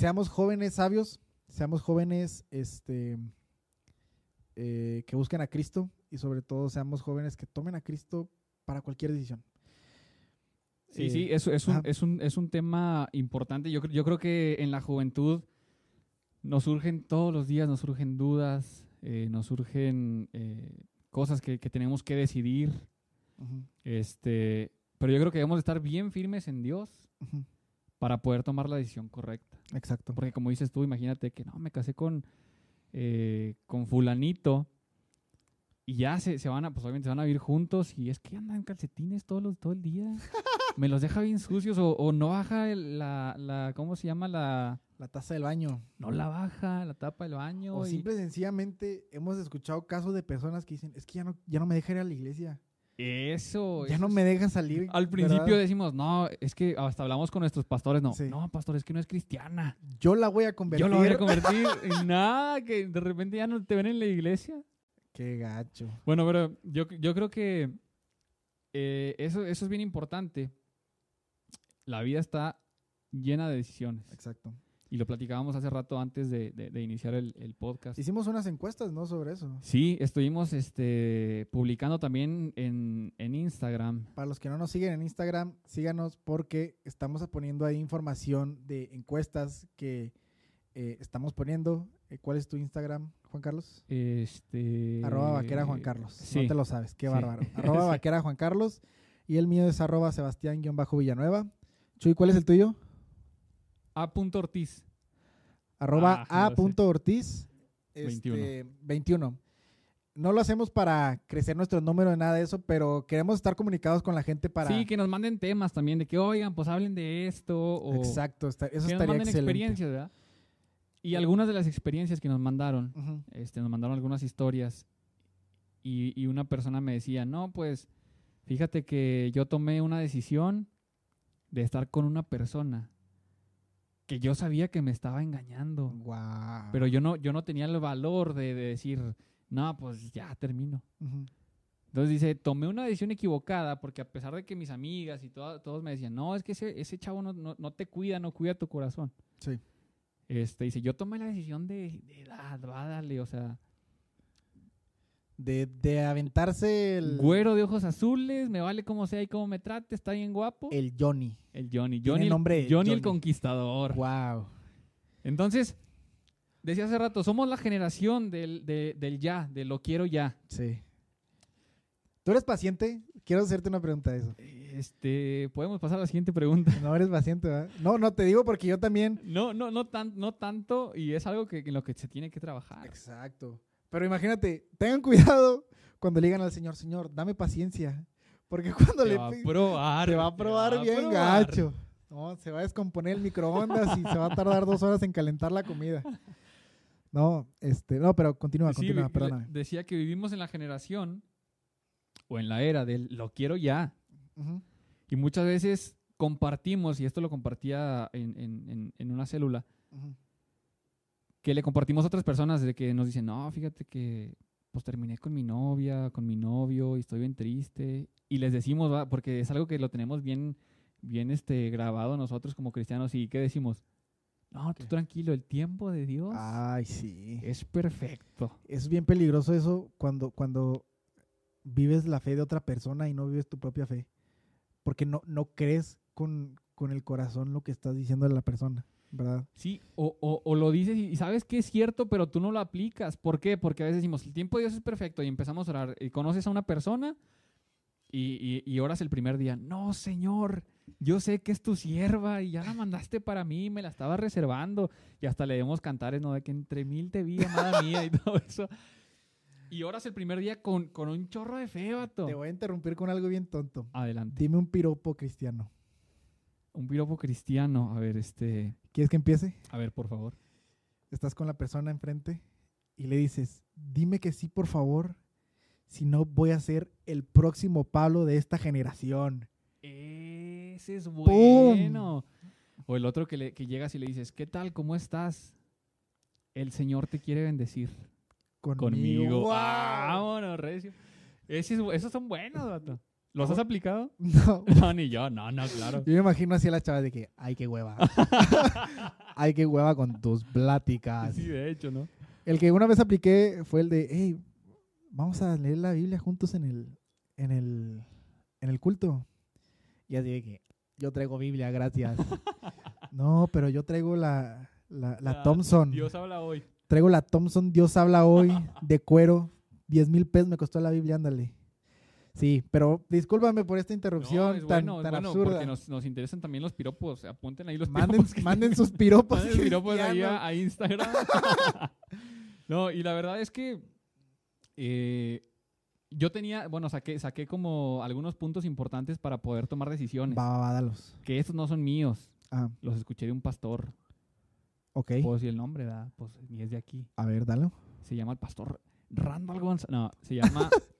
seamos jóvenes sabios, seamos jóvenes este, eh, que busquen a Cristo y sobre todo seamos jóvenes que tomen a Cristo para cualquier decisión. Sí, Eh, sí, eso es un, es un, es un tema importante. Yo, yo creo que en la juventud nos surgen todos los días, nos surgen dudas, eh, nos surgen eh, cosas que, que tenemos que decidir. Este, pero yo creo que debemos de estar bien firmes en Dios para poder tomar la decisión correcta. Exacto. Porque como dices tú, imagínate que no, me casé con, eh, con fulanito y ya se, se van a, pues obviamente se van a vivir juntos y es que andan en calcetines todos los, todo el día. me los deja bien sucios o, o no baja el- la, la, ¿cómo se llama? La, La taza del baño. no la baja, la tapa del baño. O y- simple y sencillamente hemos escuchado casos de personas que dicen, es que ya no, ya no me deja ir a la iglesia. Eso. Ya eso no me deja salir. Al principio ¿verdad? decimos, no, es que hasta hablamos con nuestros pastores, no, Sí. no, pastor, es que no es cristiana. Yo la voy a convertir. Yo lo voy a convertir en nada, que de repente ya no te ven en la iglesia. Qué gacho. Bueno, pero yo, yo creo que eh, eso, eso es bien importante. La vida está llena de decisiones. Exacto. Y lo platicábamos hace rato antes de, de- de iniciar el, el podcast. Hicimos unas encuestas, ¿no? Sobre eso. Sí, estuvimos este, publicando también en, en Instagram. Para los que no nos siguen en Instagram, síganos porque estamos poniendo ahí información de encuestas que eh, estamos poniendo. Eh, ¿Cuál es tu Instagram, Juan Carlos? Este, Arroba vaquera Juan Carlos. Sí. No te lo sabes, qué Sí. bárbaro. Arroba vaquera Juan Carlos. Y el mío es arroba Sebastián-Villanueva. Chuy, ¿cuál es el tuyo? A. Ortiz. Arroba Ah, a. Ortiz. este, 21. No lo hacemos para crecer nuestro número de nada de eso, pero queremos estar comunicados con la gente para... Sí, que nos manden temas también de que, oigan, pues hablen de esto. O Exacto, está- eso que nos estaría manden excelente. experiencias, ¿verdad? Y algunas de las experiencias que nos mandaron, este, nos mandaron algunas historias y, y una persona me decía, no, pues fíjate que yo tomé una decisión de estar con una persona que yo sabía que me estaba engañando, Guau. pero yo no, yo no tenía el valor de, de decir, no, pues ya termino. Ujú. Entonces dice, tomé una decisión equivocada porque a pesar de que mis amigas y todos me decían, no, es que ese, ese chavo no, no, no te cuida, no cuida tu corazón. Sí. Este, dice, yo tomé la decisión de, de "Ah, va, dale, o sea, De, de aventarse el, güero de ojos azules, me vale como sea y cómo me trate, está bien guapo. El, el Johnny. Johnny, tiene Johnny, nombre el, de Johnny el Johnny. conquistador. Wow. Entonces, decía hace rato, somos la generación del, de- del ya, de lo quiero ya. Sí. ¿Tú eres paciente? Quiero hacerte una pregunta de eso. Este, podemos pasar a la siguiente pregunta. No eres paciente, ¿verdad? No, no, te digo porque yo también. No, no, no, tan, no tanto, y es algo que, en lo que se tiene que trabajar. Exacto. Pero imagínate, tengan cuidado cuando le digan al Señor, Señor, dame paciencia. Porque cuando Te le va a probar. te va a probar va a bien probar. gacho. No, se va a descomponer el microondas y se va a tardar dos horas en calentar la comida. No, este, no, pero continúa, Sí, continúa, perdóname. Decía que vivimos en la generación o en la era del lo quiero ya. Y muchas veces compartimos, y esto lo compartía en, en- en- en una célula, Ujú. Que le compartimos a otras personas de que nos dicen, no, fíjate que pues terminé con mi novia, con mi novio, y estoy bien triste. Y les decimos, ¿va? porque es algo que lo tenemos bien, bien este, grabado nosotros como cristianos, y ¿qué decimos? No, tú tranquilo, el tiempo de Dios Ay, sí. es perfecto. Es bien peligroso eso cuando, cuando vives la fe de otra persona y no vives tu propia fe. Porque no, no crees con, con el corazón lo que estás diciendo a la persona. ¿Verdad? Sí, o, o- o lo dices y y sabes que es cierto, pero tú no lo aplicas. ¿Por qué? Porque a veces decimos, el tiempo de Dios es perfecto y empezamos a orar y conoces a una persona y, y, y oras el primer día. No, Señor, yo sé que es tu sierva y ya la mandaste para mí, me la estaba reservando. Y hasta le demos cantares, ¿no? De que entre mil te vi, amada mía y todo eso. Y oras el primer día con, con un chorro de fe, vato. Te voy a interrumpir con algo bien tonto. Adelante. Dime un piropo cristiano. Un piropo cristiano. A ver, este... ¿Quieres que empiece? A ver, por favor. Estás con la persona enfrente y le dices, dime que sí, por favor, si no voy a ser el próximo Pablo de esta generación. Ese es bueno. O el otro que, le, que llegas y le dices, ¿qué tal? ¿Cómo estás? El Señor te quiere bendecir Conmigo. conmigo. ¡Guau! Vámonos, recio. Ese es- esos son buenos, vato. ¿Los has aplicado? No, No, ni yo. No, no, claro. yo me imagino así a la chava de que, ay, qué hueva. ay, qué hueva con tus pláticas. Sí, de hecho, ¿no? El que una vez apliqué fue el de, hey, vamos a leer la Biblia juntos en el, en el, en el culto. Y así de que, yo traigo Biblia, gracias. no, pero yo traigo la, la, la La- Thompson. Dios habla hoy. Traigo la Thompson, Dios habla hoy, de cuero. 10 mil pesos me costó la Biblia, ándale. Sí, pero discúlpame por esta No, interrupción es tan, bueno, es tan bueno, absurda. porque nos, nos interesan también los piropos. Apunten ahí los Manden, piropos. que manden sus piropos. Manden piropos ahí a, a Instagram. no, y la verdad es que eh, yo tenía, bueno, saqué, saqué como algunos puntos importantes para poder tomar decisiones. Va, va, va, dalos. Que estos no son míos. Ah, Los escuché de un pastor. ok. Puedo decir el nombre, ¿verdad? Pues ni es de aquí. A ver, dalo. Se llama el pastor Randall González. No, se llama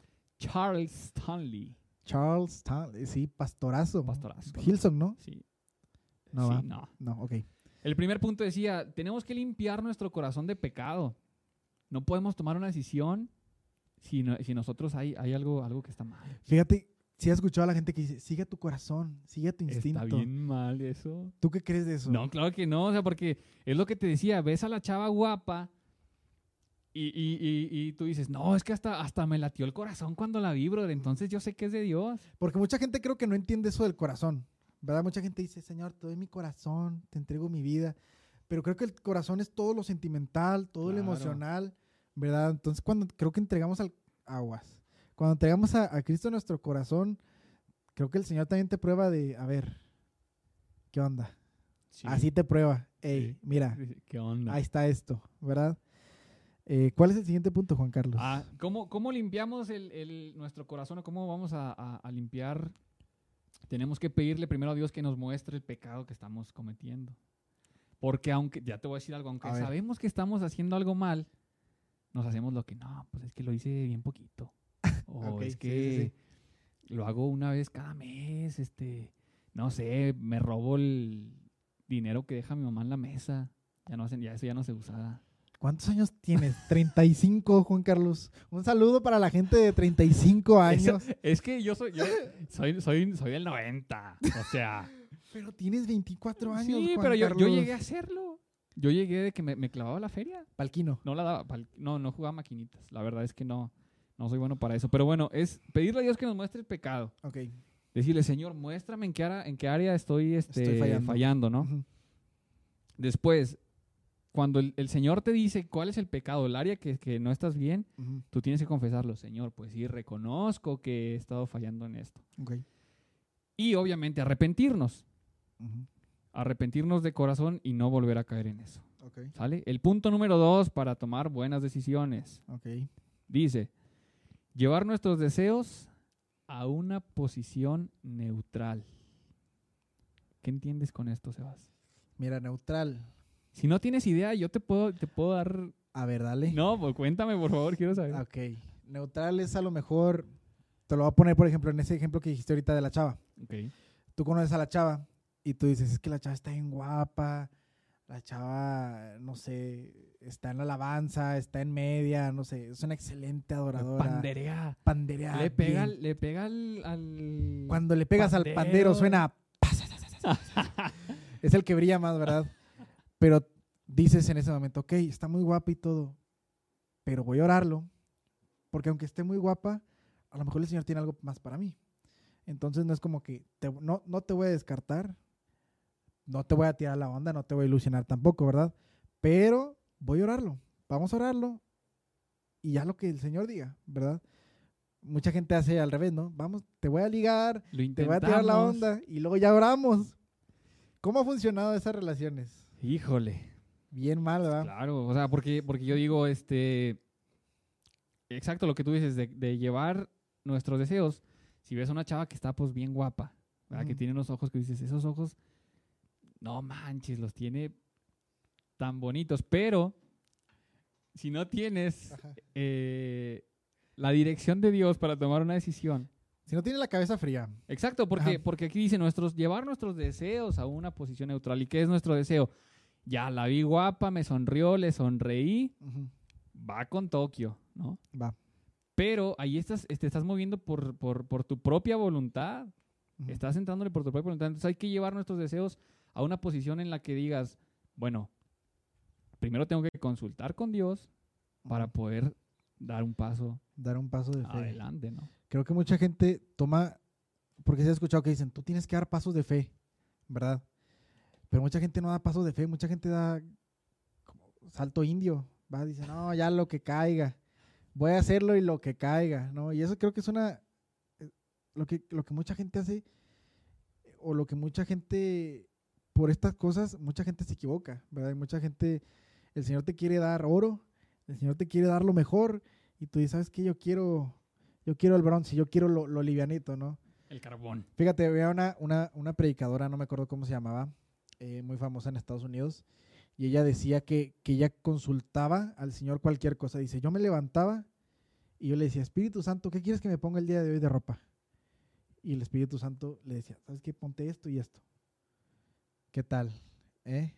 Charles Stanley. Charles, Tan- sí, pastorazo. Pastorazo. Hilson, ¿no? Sí. No Sí, va. no. No, ok. El primer punto decía, tenemos que limpiar nuestro corazón de pecado. No podemos tomar una decisión si, no- si nosotros hay, hay algo, algo que está mal. Fíjate, si has escuchado a la gente que dice, sigue tu corazón, sigue tu instinto. Está bien mal eso. ¿Tú qué crees de eso? No, claro que no, o sea, porque es lo que te decía, ves a la chava guapa y, y- y- y tú dices, no, es que hasta, hasta me latió el corazón cuando la vi, brother, entonces yo sé que es de Dios. Porque mucha gente creo que no entiende eso del corazón. ¿Verdad? Mucha gente dice, Señor, te doy mi corazón, te entrego mi vida. Pero creo que el corazón es todo lo sentimental, todo lo emocional, ¿verdad? Entonces, cuando creo que entregamos al aguas, cuando entregamos a, a Cristo nuestro corazón, creo que el Señor también te prueba de, a ver, ¿qué onda? Sí. Así te prueba. Ey, Sí. mira, ¿Qué onda? ahí está esto, ¿verdad? Eh, ¿Cuál es el siguiente punto, Juan Carlos? Ah, ¿cómo, cómo limpiamos el, el- nuestro corazón o cómo vamos a, a- a limpiar? Tenemos que pedirle primero a Dios que nos muestre el pecado que estamos cometiendo. Porque aunque, ya te voy a decir algo, aunque A ver. sabemos que estamos haciendo algo mal, nos hacemos lo que no, pues es que lo hice bien poquito. O es sí, que sí, lo hago una vez cada mes, este, no sé, me robo el dinero que deja mi mamá en la mesa. Ya no hacen, ya eso ya no se usa. ¿Cuántos años tienes? 35, Juan Carlos. Un saludo para la gente de 35 años. Es que yo soy, yo soy, soy, soy del 90. O sea. Pero tienes 24 años, sí, Juan pero yo, yo Carlos. llegué a hacerlo. Yo llegué de que me, me clavaba la feria. Palquino. No la daba, pal- no, no jugaba maquinitas. La verdad es que no, no soy bueno para eso. Pero bueno, es pedirle a Dios que nos muestre el pecado. Ok. Decirle, Señor, muéstrame en qué, área- en qué área estoy, este, Estoy fallando. fallando. ¿no? Después, cuando el, el Señor te dice cuál es el pecado, el área que, que no estás bien, Ujú. tú tienes que confesarlo. Señor, pues sí, reconozco que he estado fallando en esto. Ok. Y obviamente arrepentirnos. Ujú. arrepentirnos de corazón y no volver a caer en eso. Ok. ¿Sale? El punto número dos para tomar buenas decisiones. Ok. Dice, llevar nuestros deseos a una posición neutral. ¿Qué entiendes con esto, Sebas? Mira, neutral. Si no tienes idea, yo te puedo, te puedo dar... A ver, dale. No, pues cuéntame, por favor, quiero saber. Ok. Neutral es a lo mejor. Te lo voy a poner, por ejemplo, en ese ejemplo que dijiste ahorita de la chava. Ok. Tú conoces a la chava y tú dices, es que la chava está bien guapa. La chava, no sé, está en la alabanza, está en media, no sé, es una excelente adoradora. Panderea. Panderea. le pega, bien. le pega al... al- Cuando le pegas al pandero suena. es el que brilla más, ¿verdad? Pero dices en ese momento, ok, está muy guapa y todo, pero voy a orarlo, porque aunque esté muy guapa, a lo mejor el Señor tiene algo más para mí. Entonces no es como que te- no, no te voy a descartar, no te voy a tirar la onda, no te voy a ilusionar tampoco, ¿verdad? Pero voy a orarlo, vamos a orarlo y ya lo que el Señor diga, ¿verdad? Mucha gente hace al revés, ¿no? Vamos, te voy a ligar, te voy a tirar la onda y luego ya oramos. ¿Cómo ha funcionado esas relaciones? Híjole. Bien mal, ¿verdad? Claro, o sea, porque, porque yo digo, este, exacto lo que tú dices, de, de llevar nuestros deseos. Si ves a una chava que está pues bien guapa, ¿verdad? que tiene unos ojos que dices, esos ojos, no manches, los tiene tan bonitos, pero si no tienes eh, la dirección de Dios para tomar una decisión, Si no tiene la cabeza fría. Exacto, porque, Ajá. porque aquí dice nuestros, llevar nuestros deseos a una posición neutral. ¿Y qué es nuestro deseo? Ya la vi guapa, me sonrió, le sonreí, va con Tokio, ¿no? Va. Pero ahí estás, te estás moviendo por, por, por tu propia voluntad. Estás entrándole por tu propia voluntad. Entonces hay que llevar nuestros deseos a una posición en la que digas, bueno, primero tengo que consultar con Dios para poder dar un paso Dar un paso de fe. adelante, ¿no? Creo que mucha gente toma, porque se ha escuchado que dicen, tú tienes que dar pasos de fe, ¿verdad? Pero mucha gente no da pasos de fe, mucha gente da como salto indio, va, dice, no, ya lo que caiga, voy a hacerlo y lo que caiga, ¿no? Y eso creo que es una, eh, lo que, lo que mucha gente hace, o lo que mucha gente, por estas cosas, mucha gente se equivoca, ¿verdad? Y mucha gente, el Señor te quiere dar oro, el Señor te quiere dar lo mejor, y tú dices, ¿sabes qué? Yo quiero, yo quiero el bronce, yo quiero lo, lo livianito, ¿no? El carbón. Fíjate, había una, una, una predicadora, no me acuerdo cómo se llamaba, eh, muy famosa en Estados Unidos, y ella decía que, que ella consultaba al Señor cualquier cosa. Dice, yo me levantaba y yo le decía, Espíritu Santo, ¿qué quieres que me ponga el día de hoy de ropa? Y el Espíritu Santo le decía, ¿sabes qué? Ponte esto y esto. ¿Qué tal? ¿Eh?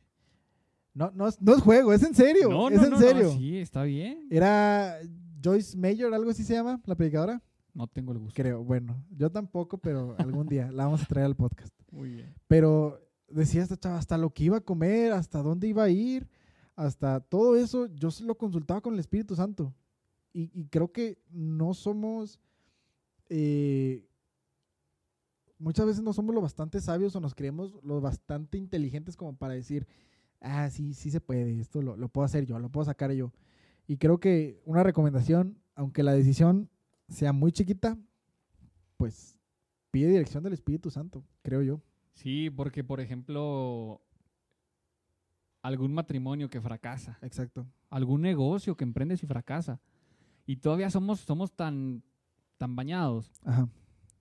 No, no, es- no es juego, es en serio. No, es no, en no, no, serio. sí, está bien. Era Joyce Mayor, algo así se llama, la predicadora. No tengo el gusto. Creo, bueno, yo tampoco, pero algún día la vamos a traer al podcast. Muy bien. Pero decía esta chava, hasta lo que iba a comer, hasta dónde iba a ir, hasta todo eso, yo lo consultaba con el Espíritu Santo. Y, y creo que no somos, eh, muchas veces no somos lo bastante sabios o nos creemos lo bastante inteligentes como para decir, ah, sí, sí se puede, esto lo, lo puedo hacer yo, lo puedo sacar yo. Y creo que una recomendación, aunque la decisión sea muy chiquita, pues pide dirección del Espíritu Santo, creo yo. Sí, porque por ejemplo, algún matrimonio que fracasa, Exacto. algún negocio que emprendes y fracasa, y todavía somos, somos tan, tan bañados Ajá.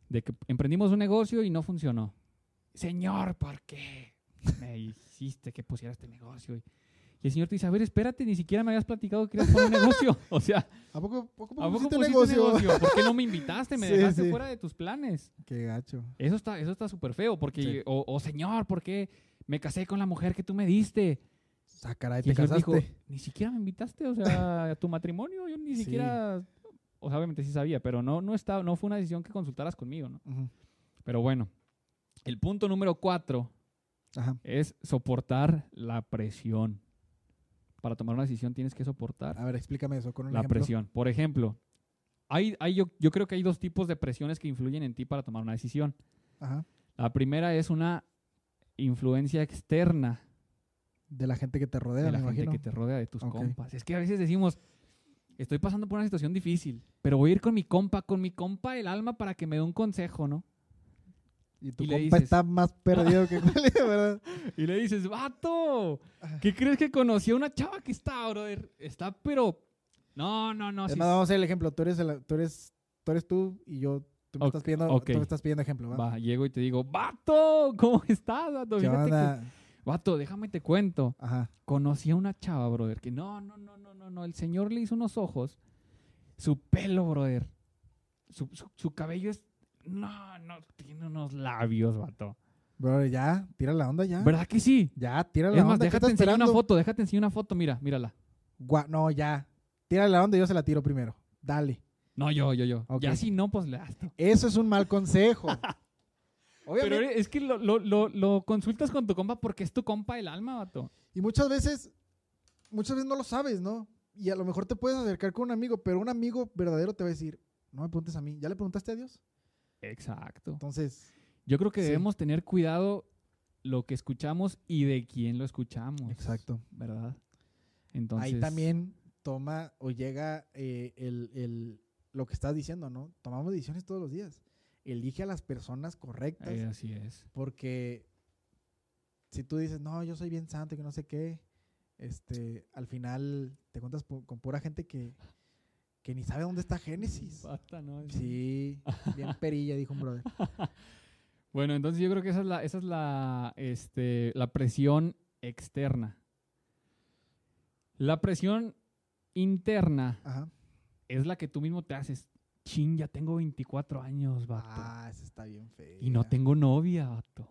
de que emprendimos un negocio y no funcionó. Señor, ¿por qué me hiciste que pusiera este negocio? Y, y el señor te dice, a ver, espérate, ni siquiera me habías platicado que querías poner un negocio. O sea, ¿A poco, poco, ¿a poco pusiste negocio? negocio? ¿Por qué no me invitaste? Me Sí, dejaste sí. fuera de tus planes. Qué gacho. Eso está, eso está súper feo, porque, Sí. o, o señor, ¿por qué me casé con la mujer que tú me diste? Ah, caray, Y te señor casaste. dijo, ni siquiera me invitaste, o sea, a tu matrimonio, yo ni siquiera, o sea, obviamente sí sabía, pero no, no, estaba, no fue una decisión que consultaras conmigo, ¿no? Pero bueno, el punto número cuatro Ajá. es soportar la presión. Para tomar una decisión tienes que soportar A ver, explícame eso con un la ejemplo. presión. Por ejemplo, hay, hay, yo, yo creo que hay dos tipos de presiones que influyen en ti para tomar una decisión. Ajá. La primera es una influencia externa De la gente que te rodea, de la me gente imagino. que te rodea, de tus compas. Es que a veces decimos, estoy pasando por una situación difícil, pero voy a ir con mi compa, con mi compa del alma para que me dé un consejo, ¿no? Y tu y le compa dices- está más perdido que cuál, ¿verdad? Y le dices, vato, ¿qué crees que conocí a una chava que está, brother? Está, pero... No, no, no. Es sí más, vamos a hacer el ejemplo. Tú eres, el- tú eres, tú eres tú y yo. Tú me, Ok, estás, pidiendo, ok. tú me estás pidiendo ejemplo, ¿va? Va, llego y te digo, vato, ¿cómo estás, vato? ¿Qué Fíjate que- vato, déjame te cuento. Ajá. Conocí a una chava, brother, que no, no, no, no, no, no. El señor le hizo unos ojos. Su pelo, brother. Su, su, su cabello es... No, no, tiene unos labios, vato. Bro, ya, tira la onda ya. ¿Verdad que sí? Ya, tira la Es onda. más, ¿qué déjate enseñar una foto, déjate enseñar una foto, mira, mírala. Gua- no, ya. Tira la onda y yo se la tiro primero. Dale. No, yo, yo, yo. Ya si no, pues le das tú. Eso es un mal consejo. Pero Obviamente. es que lo, lo, lo, lo consultas con tu compa porque es tu compa del alma, vato. Y muchas veces, muchas veces no lo sabes, ¿no? Y a lo mejor te puedes acercar con un amigo, pero un amigo verdadero te va a decir, no me preguntes a mí, ¿ya le preguntaste a Dios? Exacto. Entonces, Yo creo que Sí. debemos tener cuidado lo que escuchamos y de quién lo escuchamos. Exacto. ¿Verdad? Entonces, Ahí también toma o llega eh, el, el- lo que estás diciendo, ¿no? Tomamos decisiones todos los días. Elige a las personas correctas. eh, así es. Porque si tú dices, no, yo soy bien santo y que no sé qué, este, al final te cuentas con pura gente que, que ni sabe dónde está Génesis. Basta, ¿no? Sí, bien perilla, dijo un brother. Bueno, entonces yo creo que esa es la, esa es la, este, la presión externa. La presión interna Ajá. es la que tú mismo te haces. Chin, ya tengo 24 años, vato. Ah, esa está bien fea. y no tengo novia, vato.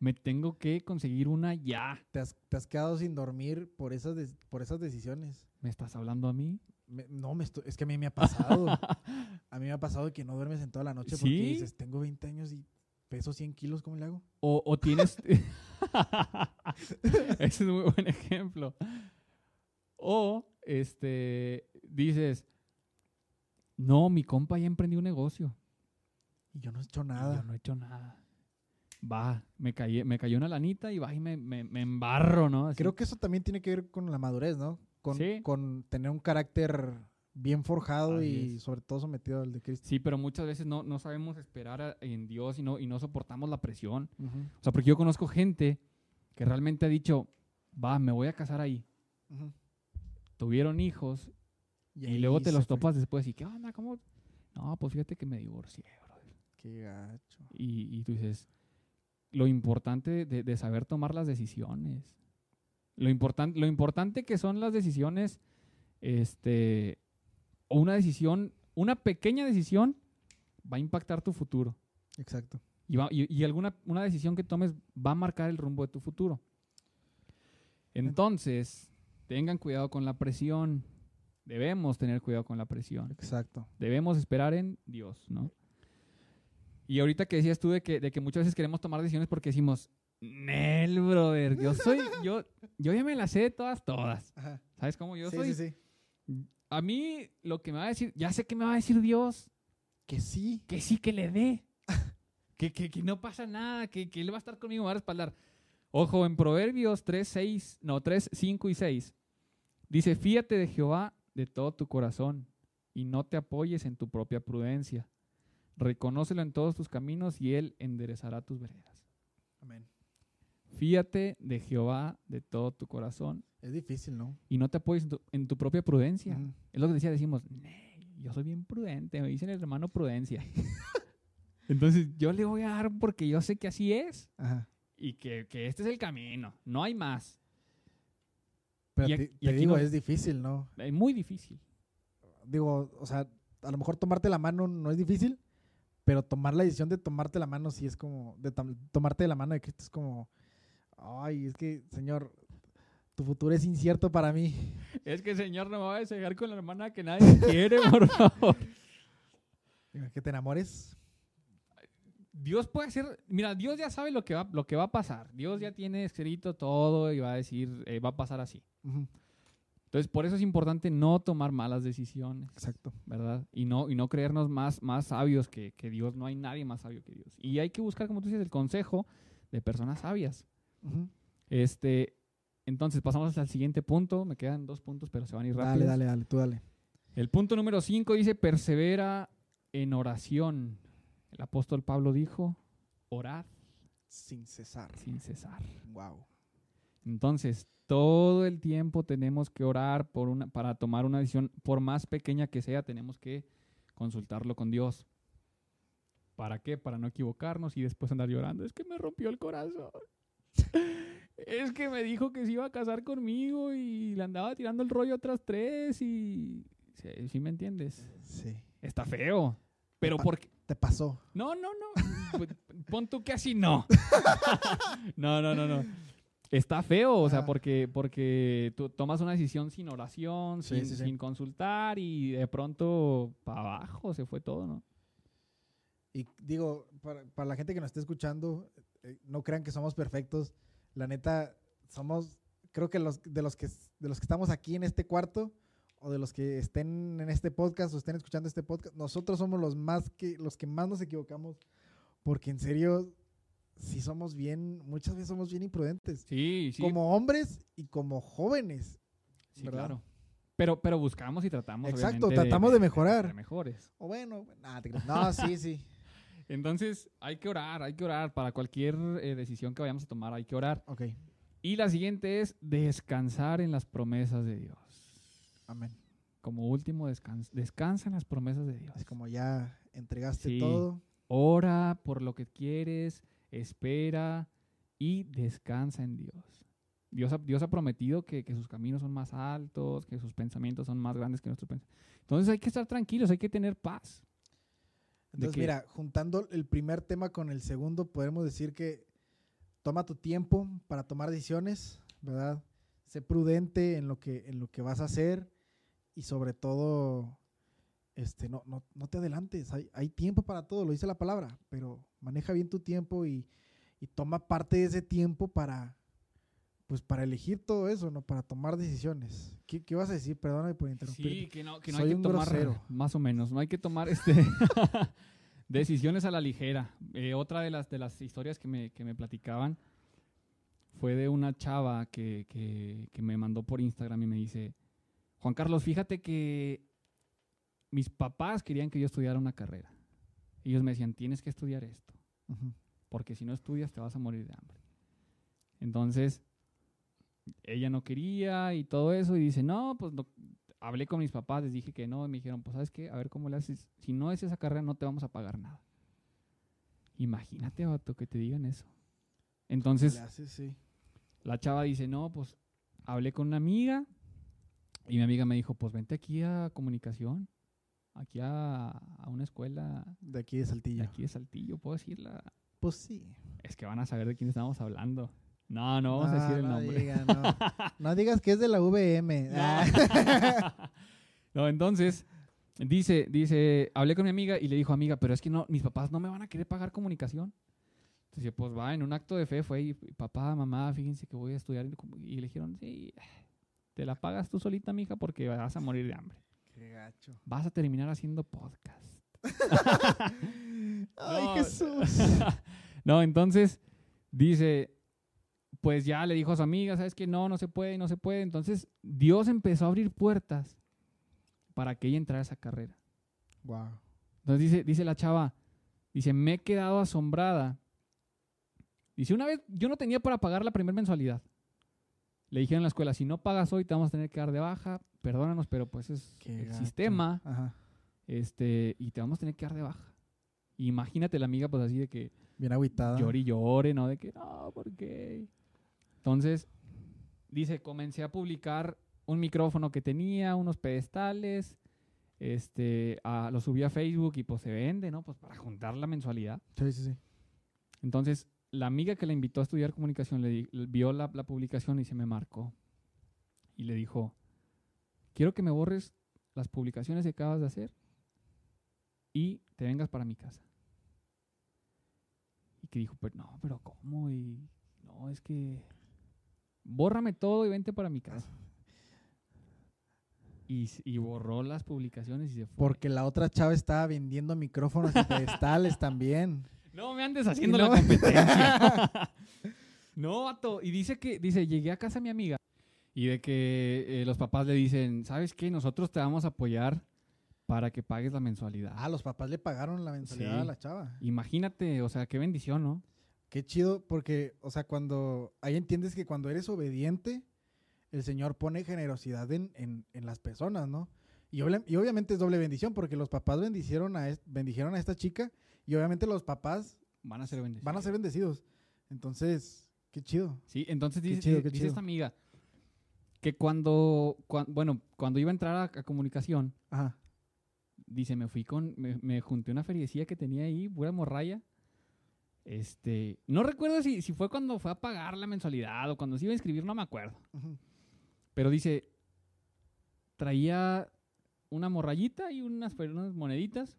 Me tengo que conseguir una ya. Te has, te has quedado sin dormir por esas, por esas decisiones. ¿Me estás hablando a mí? Me- no, me estoy- es que a mí me ha pasado. a mí me ha pasado que no duermes en toda la noche porque dices, tengo 20 años y peso 100 kilos, ¿cómo le hago? O, o tienes... Ese es un muy buen ejemplo. O, este, dices, no, mi compa ya emprendió un negocio. Y yo no he hecho y nada. Yo no he hecho nada. Va, me, caí, me cayó una lanita y va y me, me, me embarro, ¿no? Así. Creo que eso también tiene que ver con la madurez, ¿no? Con, Sí. con tener un carácter bien forjado Así y es. sobre todo sometido al de Cristo. Sí, pero muchas veces no, no sabemos esperar a- en Dios y no, y no soportamos la presión. Ujú, O sea, porque yo conozco gente que realmente ha dicho, va, me voy a casar ahí. ujú. Tuvieron hijos y, ahí luego te los fue. topas después y, ¿qué onda? ¿Cómo? No, pues fíjate que me divorcié, brother. Qué gacho. Y, y tú dices, lo importante de, de saber tomar las decisiones. Lo, importan- lo importante que son las decisiones, este, o una decisión, una pequeña decisión va a impactar tu futuro. Exacto. Y, va- y- y alguna una decisión que tomes va a marcar el rumbo de tu futuro. Entonces, tengan cuidado con la presión. Debemos tener cuidado con la presión. Exacto. Debemos esperar en Dios, ¿no? Y ahorita que decías tú de que, de que muchas veces queremos tomar decisiones porque decimos, Nel, brother, yo soy, yo, yo ya me las sé de todas, todas. Ajá. ¿Sabes cómo? Yo sí, soy, sí, sí. a mí lo que me va a decir, ya sé que me va a decir Dios, Que sí. que sí que le dé. que, que, que no pasa nada, que, que él va a estar conmigo, me va a respaldar. Ojo, en Proverbios 3, 6, no, 3, 5 y 6, dice, fíate de Jehová de todo tu corazón y no te apoyes en tu propia prudencia. Reconócelo en todos tus caminos y él enderezará tus veredas. Amén. Fíate de Jehová de todo tu corazón Es difícil, ¿no? y no te apoyes en tu, en tu propia prudencia. Es lo que decía, decimos, "Nee, yo soy bien prudente, me dicen el hermano prudencia. Entonces yo le voy a dar porque yo sé que así es Ajá. y que, que este es el camino, no hay más. Pero Y te, y aquí digo, no- es difícil, ¿no? Es muy difícil. Digo, o sea, a lo mejor tomarte la mano no es difícil, pero tomar la decisión de tomarte la mano sí es como, de tom- tomarte de la mano de Cristo es como, ay, es que, Señor, tu futuro es incierto para mí. Es que Señor no me va a dejar con la hermana que nadie quiere, por favor. Que te enamores. Dios puede hacer, mira, Dios ya sabe lo que va, lo que va a pasar. Dios ya tiene escrito todo y va a decir, eh, va a pasar así. Entonces, por eso es importante no tomar malas decisiones. Exacto. ¿verdad? Y no, y no creernos más, más sabios que, que Dios. No hay nadie más sabio que Dios. Y hay que buscar, como tú dices, el consejo de personas sabias. Este, entonces, pasamos al siguiente punto. Me quedan dos puntos, pero se van a ir rápido. Dale, dale, dale, tú dale. El punto número 5 dice, persevera en oración. El apóstol Pablo dijo, orad Sin cesar. sin cesar. Wow. Entonces, todo el tiempo tenemos que orar por una, para tomar una decisión, por más pequeña que sea, tenemos que consultarlo con Dios. ¿Para qué? Para no equivocarnos y después andar llorando. Es que me rompió el corazón. es que me dijo que se iba a casar conmigo y le andaba tirando el rollo otras tres y... ¿Sí, sí me entiendes? Sí. Está feo. Pero pa- porque... Te pasó. No, no, no. Pues, Pon tú que así no. no, no, no, no. Está feo, o sea, Ajá. porque, porque tú tomas una decisión sin oración, Sí, sin, sí. sin consultar y de pronto para abajo se fue todo, ¿no? Y digo, para, para la gente que nos esté escuchando, eh, no crean que somos perfectos. La neta, somos, creo que los, de, los que de los que estamos aquí en este cuarto, o de los que estén en este podcast o estén escuchando este podcast, nosotros somos los más que, los que más nos equivocamos. Porque en serio, sí somos bien, muchas veces somos bien imprudentes. Sí, sí. Como hombres y como jóvenes. sí, ¿verdad? claro. Pero, pero buscamos y tratamos. Exacto, tratamos de mejorar. ser mejores. O bueno, nada, no, sí, sí. Entonces, hay que orar, hay que orar. Para cualquier eh, decisión que vayamos a tomar, hay que orar. Ok, Y la siguiente es descansar en las promesas de Dios. amén. Como último, descansa, descansa en las promesas de Dios. Así como ya entregaste Sí. todo. Ora por lo que quieres, espera y descansa en Dios. Dios ha, Dios ha prometido que, que sus caminos son más altos, que sus pensamientos son más grandes que nuestros pensamientos. Entonces hay que estar tranquilos, hay que tener paz. Entonces, que- mira, juntando el primer tema con el segundo, podemos decir que toma tu tiempo para tomar decisiones, ¿verdad? Sé prudente en lo que, en lo que vas a hacer y sobre todo, este, no, no, no te adelantes. Hay, hay tiempo para todo, lo dice la palabra, pero maneja bien tu tiempo y, y toma parte de ese tiempo para, pues, para elegir todo eso, ¿no? Para tomar decisiones. ¿Qué, qué vas a decir? Perdóname por interrumpir. Sí, que no, que no Soy hay un que tomar, grosero. más o menos, no hay que tomar este decisiones a la ligera. Eh, otra de las, de las historias que me, que me platicaban fue de una chava que, que, que me mandó por Instagram y me dice, Juan Carlos, fíjate que mis papás querían que yo estudiara una carrera. Ellos me decían, tienes que estudiar esto, Ujú. porque si no estudias te vas a morir de hambre. Entonces, ella no quería y todo eso, y dice, no, pues no- hablé con mis papás, les dije que no, y me dijeron, pues sabes qué, a ver cómo le haces, si no es esa carrera no te vamos a pagar nada. Imagínate, vato, que te digan eso. Entonces, Le haces, sí. la chava dice, no, pues hablé con una amiga y mi amiga me dijo, pues vente aquí a comunicación, aquí a, a una escuela De aquí de de Saltillo. aquí de Saltillo, ¿puedo decirla? Pues sí. Es que van a saber de quién estamos hablando. No, no vamos a decir el no nombre. diga, no. No digas que es de la VM. Ah. no, entonces, dice, dice, hablé con mi amiga y le dijo, amiga, pero es que no, mis papás no me van a querer pagar comunicación. Entonces, pues va, en un acto de fe fue, y, papá, mamá, fíjense que voy a estudiar. en comu-". Y le dijeron, sí, te la pagas tú solita, mija, porque vas a morir de hambre. Qué gacho. Vas a terminar haciendo podcast. Ay, No. Jesús. no, entonces dice, pues ya le dijo a su amiga, ¿sabes que No, no se puede, no se puede. Entonces Dios empezó a abrir puertas para que ella entrara a esa carrera. Wow. Entonces dice, dice la chava, dice, me he quedado asombrada. Dice, una vez yo no tenía para pagar la primera mensualidad. Le dijeron en la escuela, si no pagas hoy te vamos a tener que dar de baja, perdónanos, pero pues es Qué el sistema, Ajá. este, y te vamos a tener que dar de baja. Imagínate la amiga pues así de que, Bien agüitada. llore y llore, ¿no? De que, no, ¿por qué? Entonces, dice, comencé a publicar un micrófono que tenía, unos pedestales, este, a- lo subí a Facebook y pues se vende, ¿no? Pues para juntar la mensualidad. Sí, sí, sí. Entonces, la amiga que la invitó a estudiar comunicación le di- vio la, la publicación y se me marcó. Y le dijo, quiero que me borres las publicaciones que acabas de hacer y te vengas para mi casa. Y que dijo, pues no, pero ¿cómo? Y no, es que bórrame todo y vente para mi casa. Y, y borró las publicaciones y se fue. Porque la otra chava estaba vendiendo micrófonos y pedestales también. No me andes haciendo no? la competencia. no, vato. Y dice que, dice, llegué a casa de mi amiga y de que eh, los papás le dicen, ¿sabes qué? Nosotros te vamos a apoyar para que pagues la mensualidad. Ah, los papás le pagaron la mensualidad Sí. a la chava. Imagínate, o sea, qué bendición, ¿no? Qué chido, porque, o sea, cuando. Ahí entiendes que cuando eres obediente, el Señor pone generosidad en, en, en las personas, ¿no? Y, obvia- y obviamente es doble bendición, porque los papás bendicieron a, bendijeron a esta chica, y obviamente los papás Van a ser bendecidos. van a ser bendecidos. Entonces, qué chido. Sí, entonces Qué dice, chido, dice- qué dice chido. esta amiga que cuando, cuan- bueno, cuando iba a entrar a, a comunicación, Ajá. dice, me fui con, me, me junté una feriecilla que tenía ahí, pura morralla. Este, no recuerdo si, si fue cuando fue a pagar la mensualidad o cuando se iba a inscribir, no me acuerdo. Pero dice, traía una morrayita y unas, fe- unas moneditas.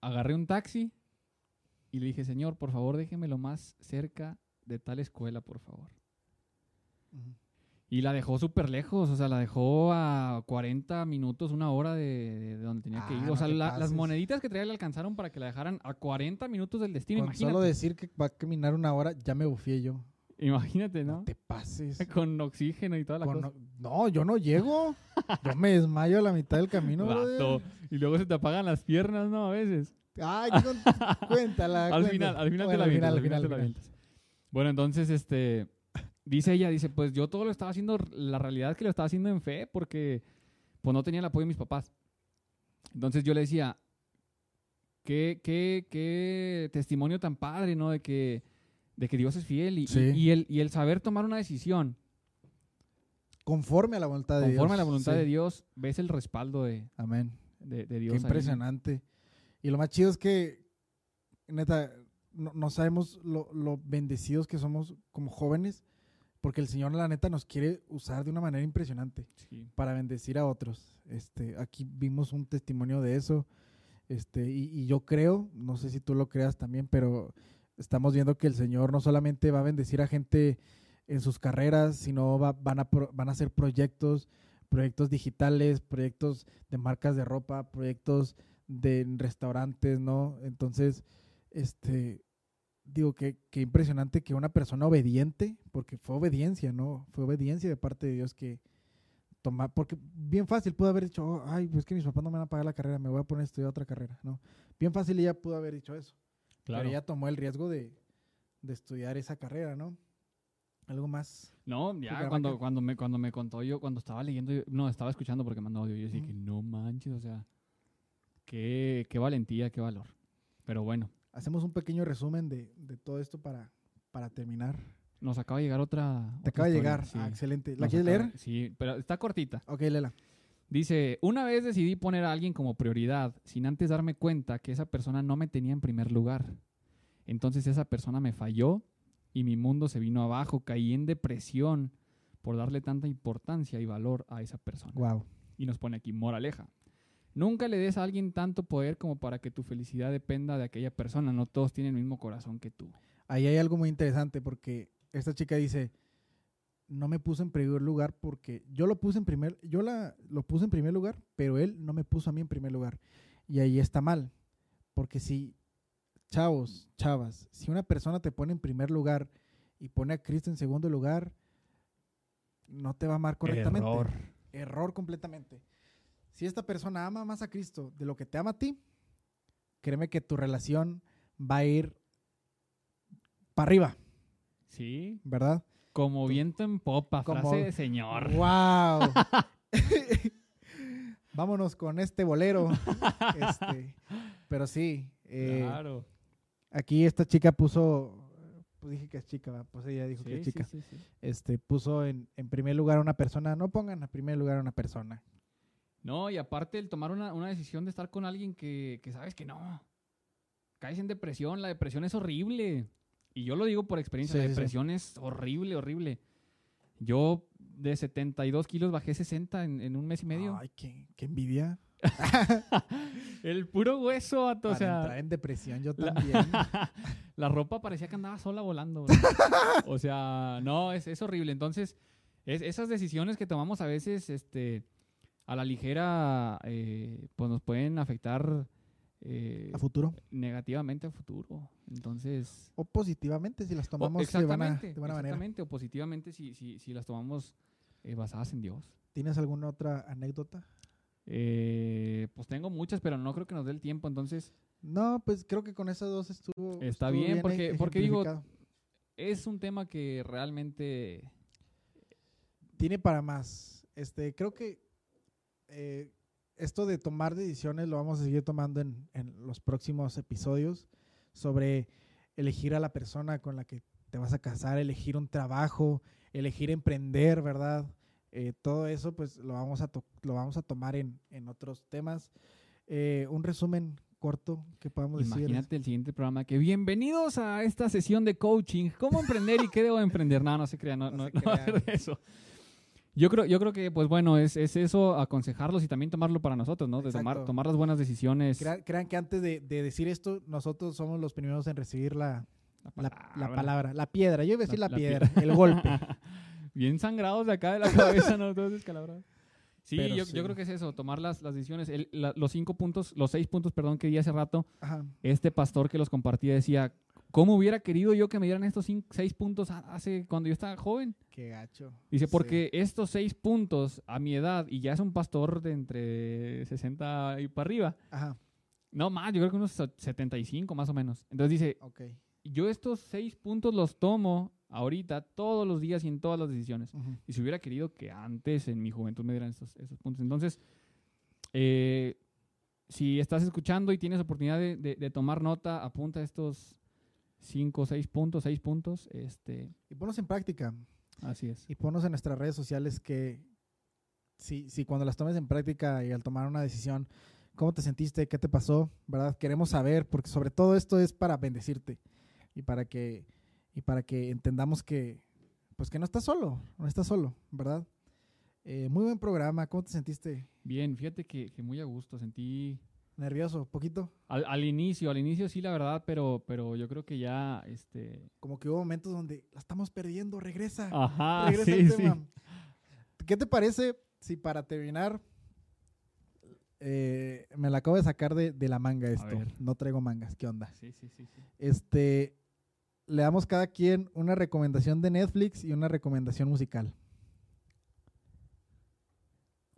Agarré un taxi y le dije, señor, por favor, déjeme lo más cerca de tal escuela, por favor. Ujú. Y la dejó súper lejos, o sea, la dejó a 40 minutos, una hora de, de donde tenía que Ah, ir. no O sea, la- las moneditas que traía le alcanzaron para que la dejaran a 40 minutos del destino. Con Imagínate. solo decir que va a caminar una hora, ya me bufié yo. Imagínate, No, ¿no? te pases. Con oxígeno y toda la Con- cosa. no, yo no llego. Yo me desmayo a la mitad del camino. Vato. Y luego se te apagan las piernas, ¿no? A veces. Ay, cuéntala. al cuéntala. final, al final Bueno, te la al avientas, final, al al final te la al avientas. Bueno, entonces, este, dice ella, dice, pues yo todo lo estaba haciendo, la realidad es que lo estaba haciendo en fe porque, pues no tenía el apoyo de mis papás. Entonces yo le decía, qué, qué, qué testimonio tan padre, ¿no? De que, de que Dios es fiel y, Sí. y, y el, y el saber tomar una decisión Conforme a la voluntad de Dios. conforme a la voluntad Sí. de Dios, ves el respaldo de, Amén. de, de Qué Dios. ahí. impresionante. Y lo más chido es que, neta, no, no sabemos lo, lo bendecidos que somos como jóvenes, porque el Señor, la neta, nos quiere usar de una manera impresionante Sí. para bendecir a otros. Este, aquí vimos un testimonio de eso. Este, y, y yo creo, no sé si tú lo creas también, pero estamos viendo que el Señor no solamente va a bendecir a gente en sus carreras, sino va- van, a, pro- van a hacer proyectos, proyectos digitales, proyectos de marcas de ropa, proyectos de restaurantes, ¿no? Entonces, este, digo que, que impresionante que una persona obediente, porque fue obediencia, ¿no? Fue obediencia de parte de Dios que tomar, porque bien fácil pudo haber dicho, "Oh, ay, pues que mis papás no me van a pagar la carrera, me voy a poner a estudiar otra carrera, ¿no? Bien fácil ella pudo haber dicho eso, Claro. pero ella tomó el riesgo de, de estudiar esa carrera, ¿no? Algo más. No, ya cuando, cuando, me, cuando me contó yo, cuando estaba leyendo, yo- no, estaba escuchando porque mandó audio, yo decía que no manches, o sea, qué, qué valentía, qué valor. Pero bueno, Hacemos un pequeño resumen de, de todo esto para, para terminar. nos acaba de llegar otra. Te otra acaba de llegar. sí. Ah, excelente. ¿La Nos quieres acaba- leer? Sí, pero está cortita. Ok, léela. Dice, una vez decidí poner a alguien como prioridad sin antes darme cuenta que esa persona no me tenía en primer lugar. Entonces esa persona me falló y mi mundo se vino abajo, caí en depresión por darle tanta importancia y valor a esa persona. Wow. Y nos pone aquí, moraleja. Nunca le des a alguien tanto poder como para que tu felicidad dependa de aquella persona. No todos tienen el mismo corazón que tú. Ahí hay algo muy interesante porque esta chica dice, no me puso en primer lugar porque yo lo puse en primer, yo la, lo puse en primer lugar, pero él no me puso a mí en primer lugar. Y ahí está mal, porque si, chavos, chavas, si una persona te pone en primer lugar y pone a Cristo en segundo lugar, no te va a amar correctamente. Error. Error completamente. Si esta persona ama más a Cristo de lo que te ama a ti, créeme que tu relación va a ir para arriba, Sí. ¿verdad? Como viento en popa, Como- frase de señor. ¡Wow! Vámonos con este bolero. Este, pero sí, eh, claro. aquí esta chica puso, pues dije que es chica, pues ella dijo que es chica. sí, sí. Este, puso en, en primer lugar a una persona, no pongan en primer lugar a una persona. No, y aparte el tomar una, una decisión de estar con alguien que, que sabes que no. Caes en depresión, la depresión es horrible. Y yo lo digo por experiencia, Sí, la sí. depresión es horrible, horrible. Yo de 72 kilos bajé 60 en, en un mes y medio. Ay, qué, qué envidia. El puro hueso, vato, o Para sea, entrar en depresión yo también. la ropa parecía que andaba sola volando. o sea, no, es, es horrible. Entonces, es- esas decisiones que tomamos a veces, este, a la ligera, eh, pues nos pueden afectar eh, a futuro. negativamente a futuro. Entonces, O positivamente si las tomamos de buena, exactamente, de buena manera. exactamente, o positivamente si, si, si las tomamos eh, basadas en Dios. ¿Tienes alguna otra anécdota? Eh, pues tengo muchas, pero no creo que nos dé el tiempo. Entonces, No, pues creo que con esas dos estuvo. Está estuvo bien, porque- porque digo- es un tema que realmente Tiene para más. Este, creo que eh, esto de tomar decisiones lo vamos a seguir tomando en, en los próximos episodios sobre elegir a la persona con la que te vas a casar, elegir un trabajo, elegir emprender, ¿verdad? Eh, todo eso, pues lo vamos a, to- lo vamos a tomar en, en otros temas. Eh, un resumen corto que podamos decir. Imagínate el siguiente programa que bienvenidos a esta sesión de coaching. ¿Cómo emprender y qué debo emprender? No, no se crea, no, No no, no va a crean. ser de eso. Yo creo, yo creo que, pues bueno, es, es eso, aconsejarlos y también tomarlo para nosotros, ¿no? De tomar, tomar las buenas decisiones. Crea- crean que antes de, de decir esto, nosotros somos los primeros en recibir la, la, la palabra, la piedra. Yo iba a decir la, piedra, el golpe. bien sangrados de acá de la cabeza, ¿no? Todos descalabrados. Sí, yo, sí. yo creo que es eso, tomar las, las decisiones. El- la- los cinco puntos, los seis puntos, perdón, que di hace rato, Ajá. este pastor que los compartía decía, ¿cómo hubiera querido yo que me dieran estos cinco- seis puntos hace cuando yo estaba joven? Qué gacho. Dice, Sí. porque estos seis puntos a mi edad, y ya es un pastor de entre 60 y para arriba, Ajá. no más, yo creo que unos 75 más o menos. Entonces dice, Ok. yo estos seis puntos los tomo ahorita, todos los días y en todas las decisiones. Y si hubiera querido que antes, en mi juventud, me dieran estos puntos. Entonces, eh, si estás escuchando y tienes oportunidad de, de- de tomar nota, apunta estos cinco, seis puntos, seis puntos. Este, Y ponlos en práctica. así es. Y ponnos en nuestras redes sociales que si, si cuando las tomes en práctica y al tomar una decisión, ¿cómo te sentiste? ¿Qué te pasó? ¿Verdad? Queremos saber, porque sobre todo esto es para bendecirte y para que, y para que entendamos que, pues que no estás solo, no estás solo, ¿verdad? Eh, muy buen programa, ¿cómo te sentiste? Bien, fíjate que, que muy a gusto. Sentí ¿Nervioso? ¿Poquito? al, al inicio, al inicio sí, la verdad, pero, pero yo creo que ya, este... Como que hubo momentos donde la estamos perdiendo, regresa. Ajá, regresa sí, el sí. tema. ¿Qué te parece si para terminar eh, me la acabo de sacar de, de la manga esto? No traigo mangas, ¿qué onda? Sí, sí, sí, sí. Este, le damos cada quien una recomendación de Netflix y una recomendación musical.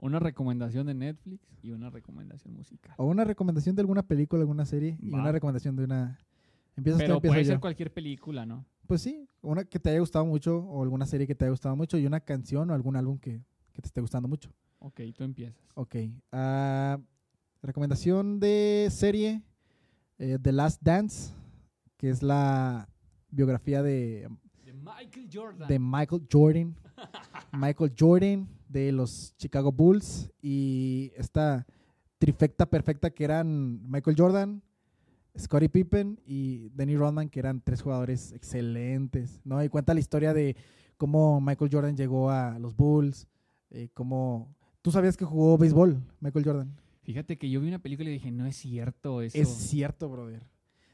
Una recomendación de Netflix y una recomendación musical. O una recomendación de alguna película, alguna serie y Va. una recomendación de una... ¿Empiezas tú Pero empiezo puede yo? ser cualquier película, ¿no? Pues sí, una que te haya gustado mucho o alguna serie que te haya gustado mucho y una canción o algún álbum que, que te esté gustando mucho. Ok, tú empiezas. Ok. ah, recomendación de serie eh, The Last Dance, que es la biografía de, De Michael Jordan. de Michael Jordan. Michael Jordan de los Chicago Bulls y esta trifecta perfecta que eran Michael Jordan, Scottie Pippen y Denny Rodman, que eran tres jugadores excelentes, ¿no? Y cuenta la historia de cómo Michael Jordan llegó a los Bulls, eh, cómo... ¿Tú sabías que jugó béisbol, Michael Jordan? Fíjate que yo vi una película y dije, no es cierto eso. Es cierto, brother.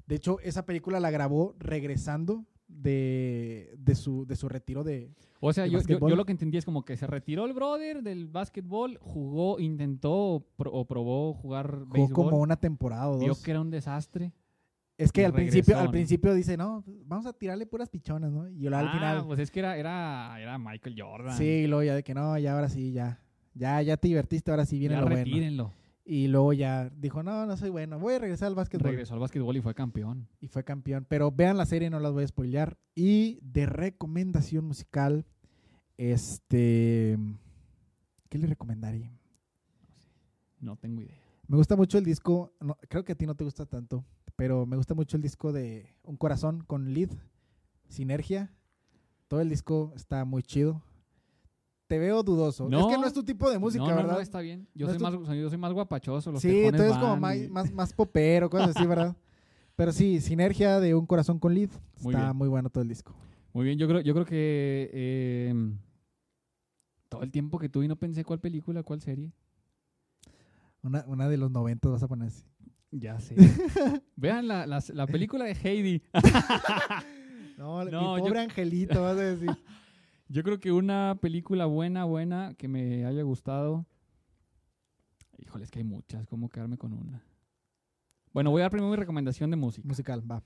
De hecho, esa película la grabó regresando de, de, su, de su retiro de... o sea, de yo, yo, yo lo que entendí es como que se retiró el brother del básquetbol, jugó, intentó pro- o probó jugar Jugó béisbol. como una temporada o Vio dos. que era un desastre. Es que al principio, al principio dice, no, vamos a tirarle puras pichonas, ¿no? Y al ah, final, pues es que era, era, era Michael Jordan. sí, y luego ya de que no, ya ahora sí, ya. Ya, ya te divertiste, ahora sí viene ya lo bueno. Y luego ya dijo, no, no soy bueno, voy a regresar al básquetbol. Regresó al básquetbol y fue campeón. Y fue campeón. Pero vean la serie, no las voy a spoilear. Y de recomendación musical, este... ¿Qué le recomendaría? No tengo idea. Me gusta mucho el disco, no, creo que a ti no te gusta tanto, pero me gusta mucho el disco de Un Corazón con Lead, Sinergia. Todo el disco está muy chido. Te veo dudoso. No. es que no es tu tipo de música, no, ¿verdad? no, está bien. Yo, No soy, más, yo soy más guapachoso. Los sí, tejones entonces como más, y- más, más popero, cosas así, ¿verdad? Pero sí, Sinergia de Un Corazón con Lead. Muy está bien. muy bueno todo el disco. Muy bien, yo creo, yo creo que eh, todo el tiempo que tuve y no pensé cuál película, cuál serie. Una, una de los 90 vas a poner así. Ya sé. Vean la, la, la película de Heidi. No, mi yo- pobre angelito, vas a decir. Yo creo que una película buena, buena, que me haya gustado. Híjole, es que hay muchas. ¿Cómo quedarme con una? Bueno, voy a dar primero mi recomendación de música. Musical, va.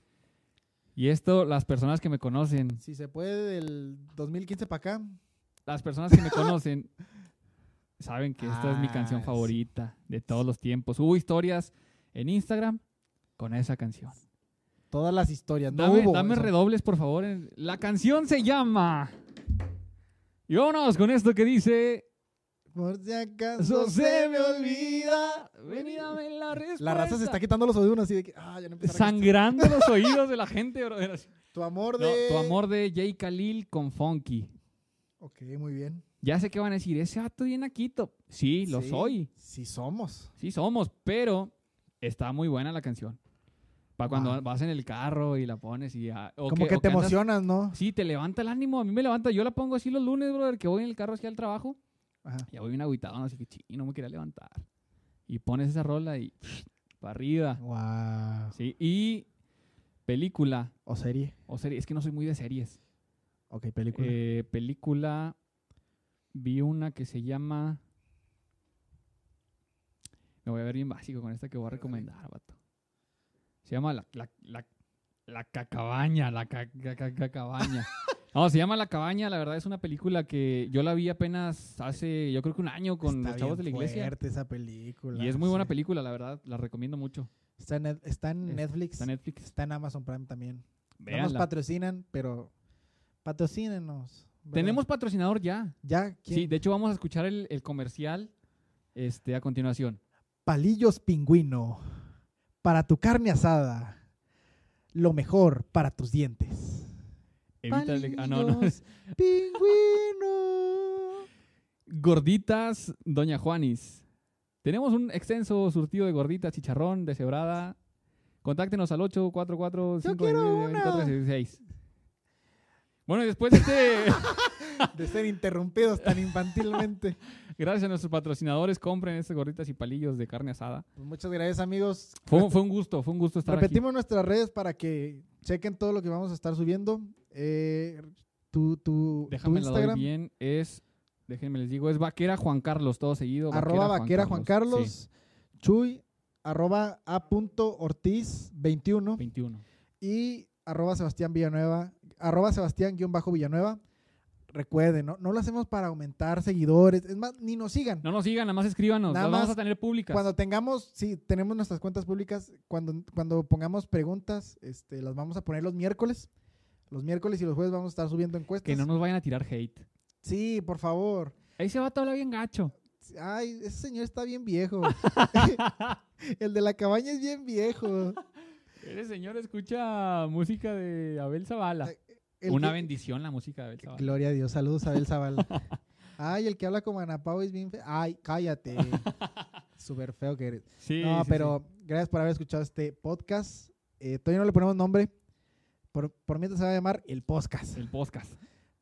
Y esto, las personas que me conocen, Si se puede del 2015 para acá, las personas que me conocen saben que esta es mi Ah, canción sí. favorita de todos los tiempos. Hubo historias en Instagram con esa canción. todas las historias. No Dame, hubo dame redobles, por favor. La canción se llama. Y vámonos con esto que dice. Por si acaso se me olvida. Ven y dame la respuesta. La raza se está quitando los oídos así de que, ah, ya no Sangrando los oídos de la gente, brother. Tu amor No, de... tu amor de Jay Khalil con Funky. Ok, muy bien. Ya sé que van a decir, ese vato bien Aquito. Sí, lo Sí, soy. Sí somos. Sí somos, pero está muy buena la canción. Para cuando Va. vas en el carro y la pones y... ah, Como que, te emocionas, ¿no? Sí, te levanta el ánimo. A mí me levanta. Yo la pongo así los lunes, brother, que voy en el carro hacia el trabajo. Ajá. Ya voy bien agüitado, así que ching, no me quería levantar. Y pones esa rola y para arriba. Wow. Sí, y película O serie. o serie. Es que no soy muy de series. Ok, película. Eh, película vi una que se llama. Me voy a ver bien básico con esta que voy a recomendar, vato. Se llama La, la, la, la Cacabaña, La ca- ca- ca- Cacabaña. No, se llama La Cabaña, la verdad es una película que yo la vi apenas hace, yo creo que un año con Está los chavos de la iglesia. fuerte esa película. Y es muy buena sí. película, la verdad, la recomiendo mucho. Está en, está en Es- Netflix. Está en Netflix. Está en Amazon Prime también. No nos patrocinan, pero patrocínenos. ¿verdad? Tenemos patrocinador ya. ya ¿quién? Sí, de hecho vamos a escuchar el, el comercial este, a continuación. Palillos Pingüino. Para tu carne asada. Lo mejor para tus dientes. Evítale- ah, no, no. Pingüino. Gorditas Doña Juanis. Tenemos un extenso surtido de gorditas, chicharrón, deshebrada. Contáctenos al 844 Yo quiero una. Bueno, y después de este, De ser interrumpidos tan infantilmente. gracias a nuestros patrocinadores, compren estas gorditas y palillos de carne asada. Pues muchas gracias, amigos. Fue, fue un gusto, fue un gusto estar Repetimos nuestras redes para que chequen todo lo que vamos a estar subiendo. Eh, tu, tu, aquí. tu Déjame la doy Instagram, bien, es, déjenme les digo, es Vaquera Juan Carlos, todo seguido. arroba vaquera Juan Carlos, Sí, Chuy, arroba a punto Ortiz 21 21. y arroba Sebastián Villanueva, arroba Sebastián guion bajo Villanueva. Recuerden, ¿no? no lo hacemos para aumentar seguidores, es más, ni nos sigan. No nos sigan, nada más escríbanos, Nada las vamos a tener públicas. Cuando tengamos, sí, tenemos nuestras cuentas públicas, cuando, cuando pongamos preguntas, este, las vamos a poner los miércoles. Los miércoles y los jueves vamos a estar subiendo encuestas. Que no nos vayan a tirar hate. Sí, por favor. Ahí se va hablar bien gacho. Ay, ese señor está bien viejo. El de la cabaña es bien viejo. Ese señor escucha música de Abel Zavala. El Una que- bendición la música de Abel Zavala. Gloria a Dios. Saludos a Abel Zavala. Ay, el que habla como Ana Pau es bien feo. Ay, cállate. Súper feo que eres. Sí, no, sí, pero gracias por haber escuchado este podcast. Eh, todavía no le ponemos nombre. Por, por mientras se va a llamar el podcast. El podcast.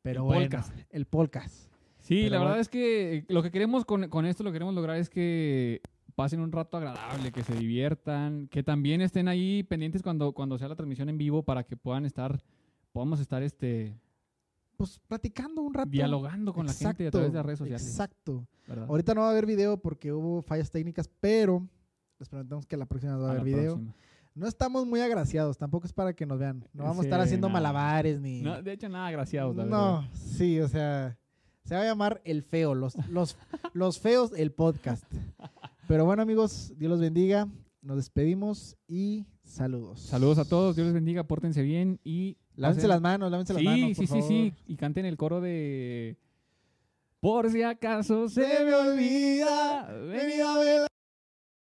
Pero el bueno, podcast. el podcast. Sí, Pero la verdad bueno. es que lo que queremos con, con esto, lo que queremos lograr es que pasen un rato agradable, que se diviertan, que también estén ahí pendientes cuando, cuando sea la transmisión en vivo para que puedan estar, podamos estar este, Pues platicando un rato. dialogando con la gente a través de las redes sociales. Exacto. ¿verdad? Ahorita no va a haber video porque hubo fallas técnicas, pero les prometemos que la próxima va a A haber video. próxima. No estamos muy agraciados, tampoco es para que nos vean. No vamos a estar haciendo malabares ni. No, de hecho, nada agraciados. No, sí, o sea, se va a llamar El Feo, los, los, los feos, el podcast. Pero bueno, amigos, Dios los bendiga. Nos despedimos y saludos. Saludos a todos, Dios les bendiga, pórtense bien y... Lávense las manos, lávense Sí, las manos. sí, por sí, favor. sí. Y canten el coro de... Por si acaso se me olvida, venid a ver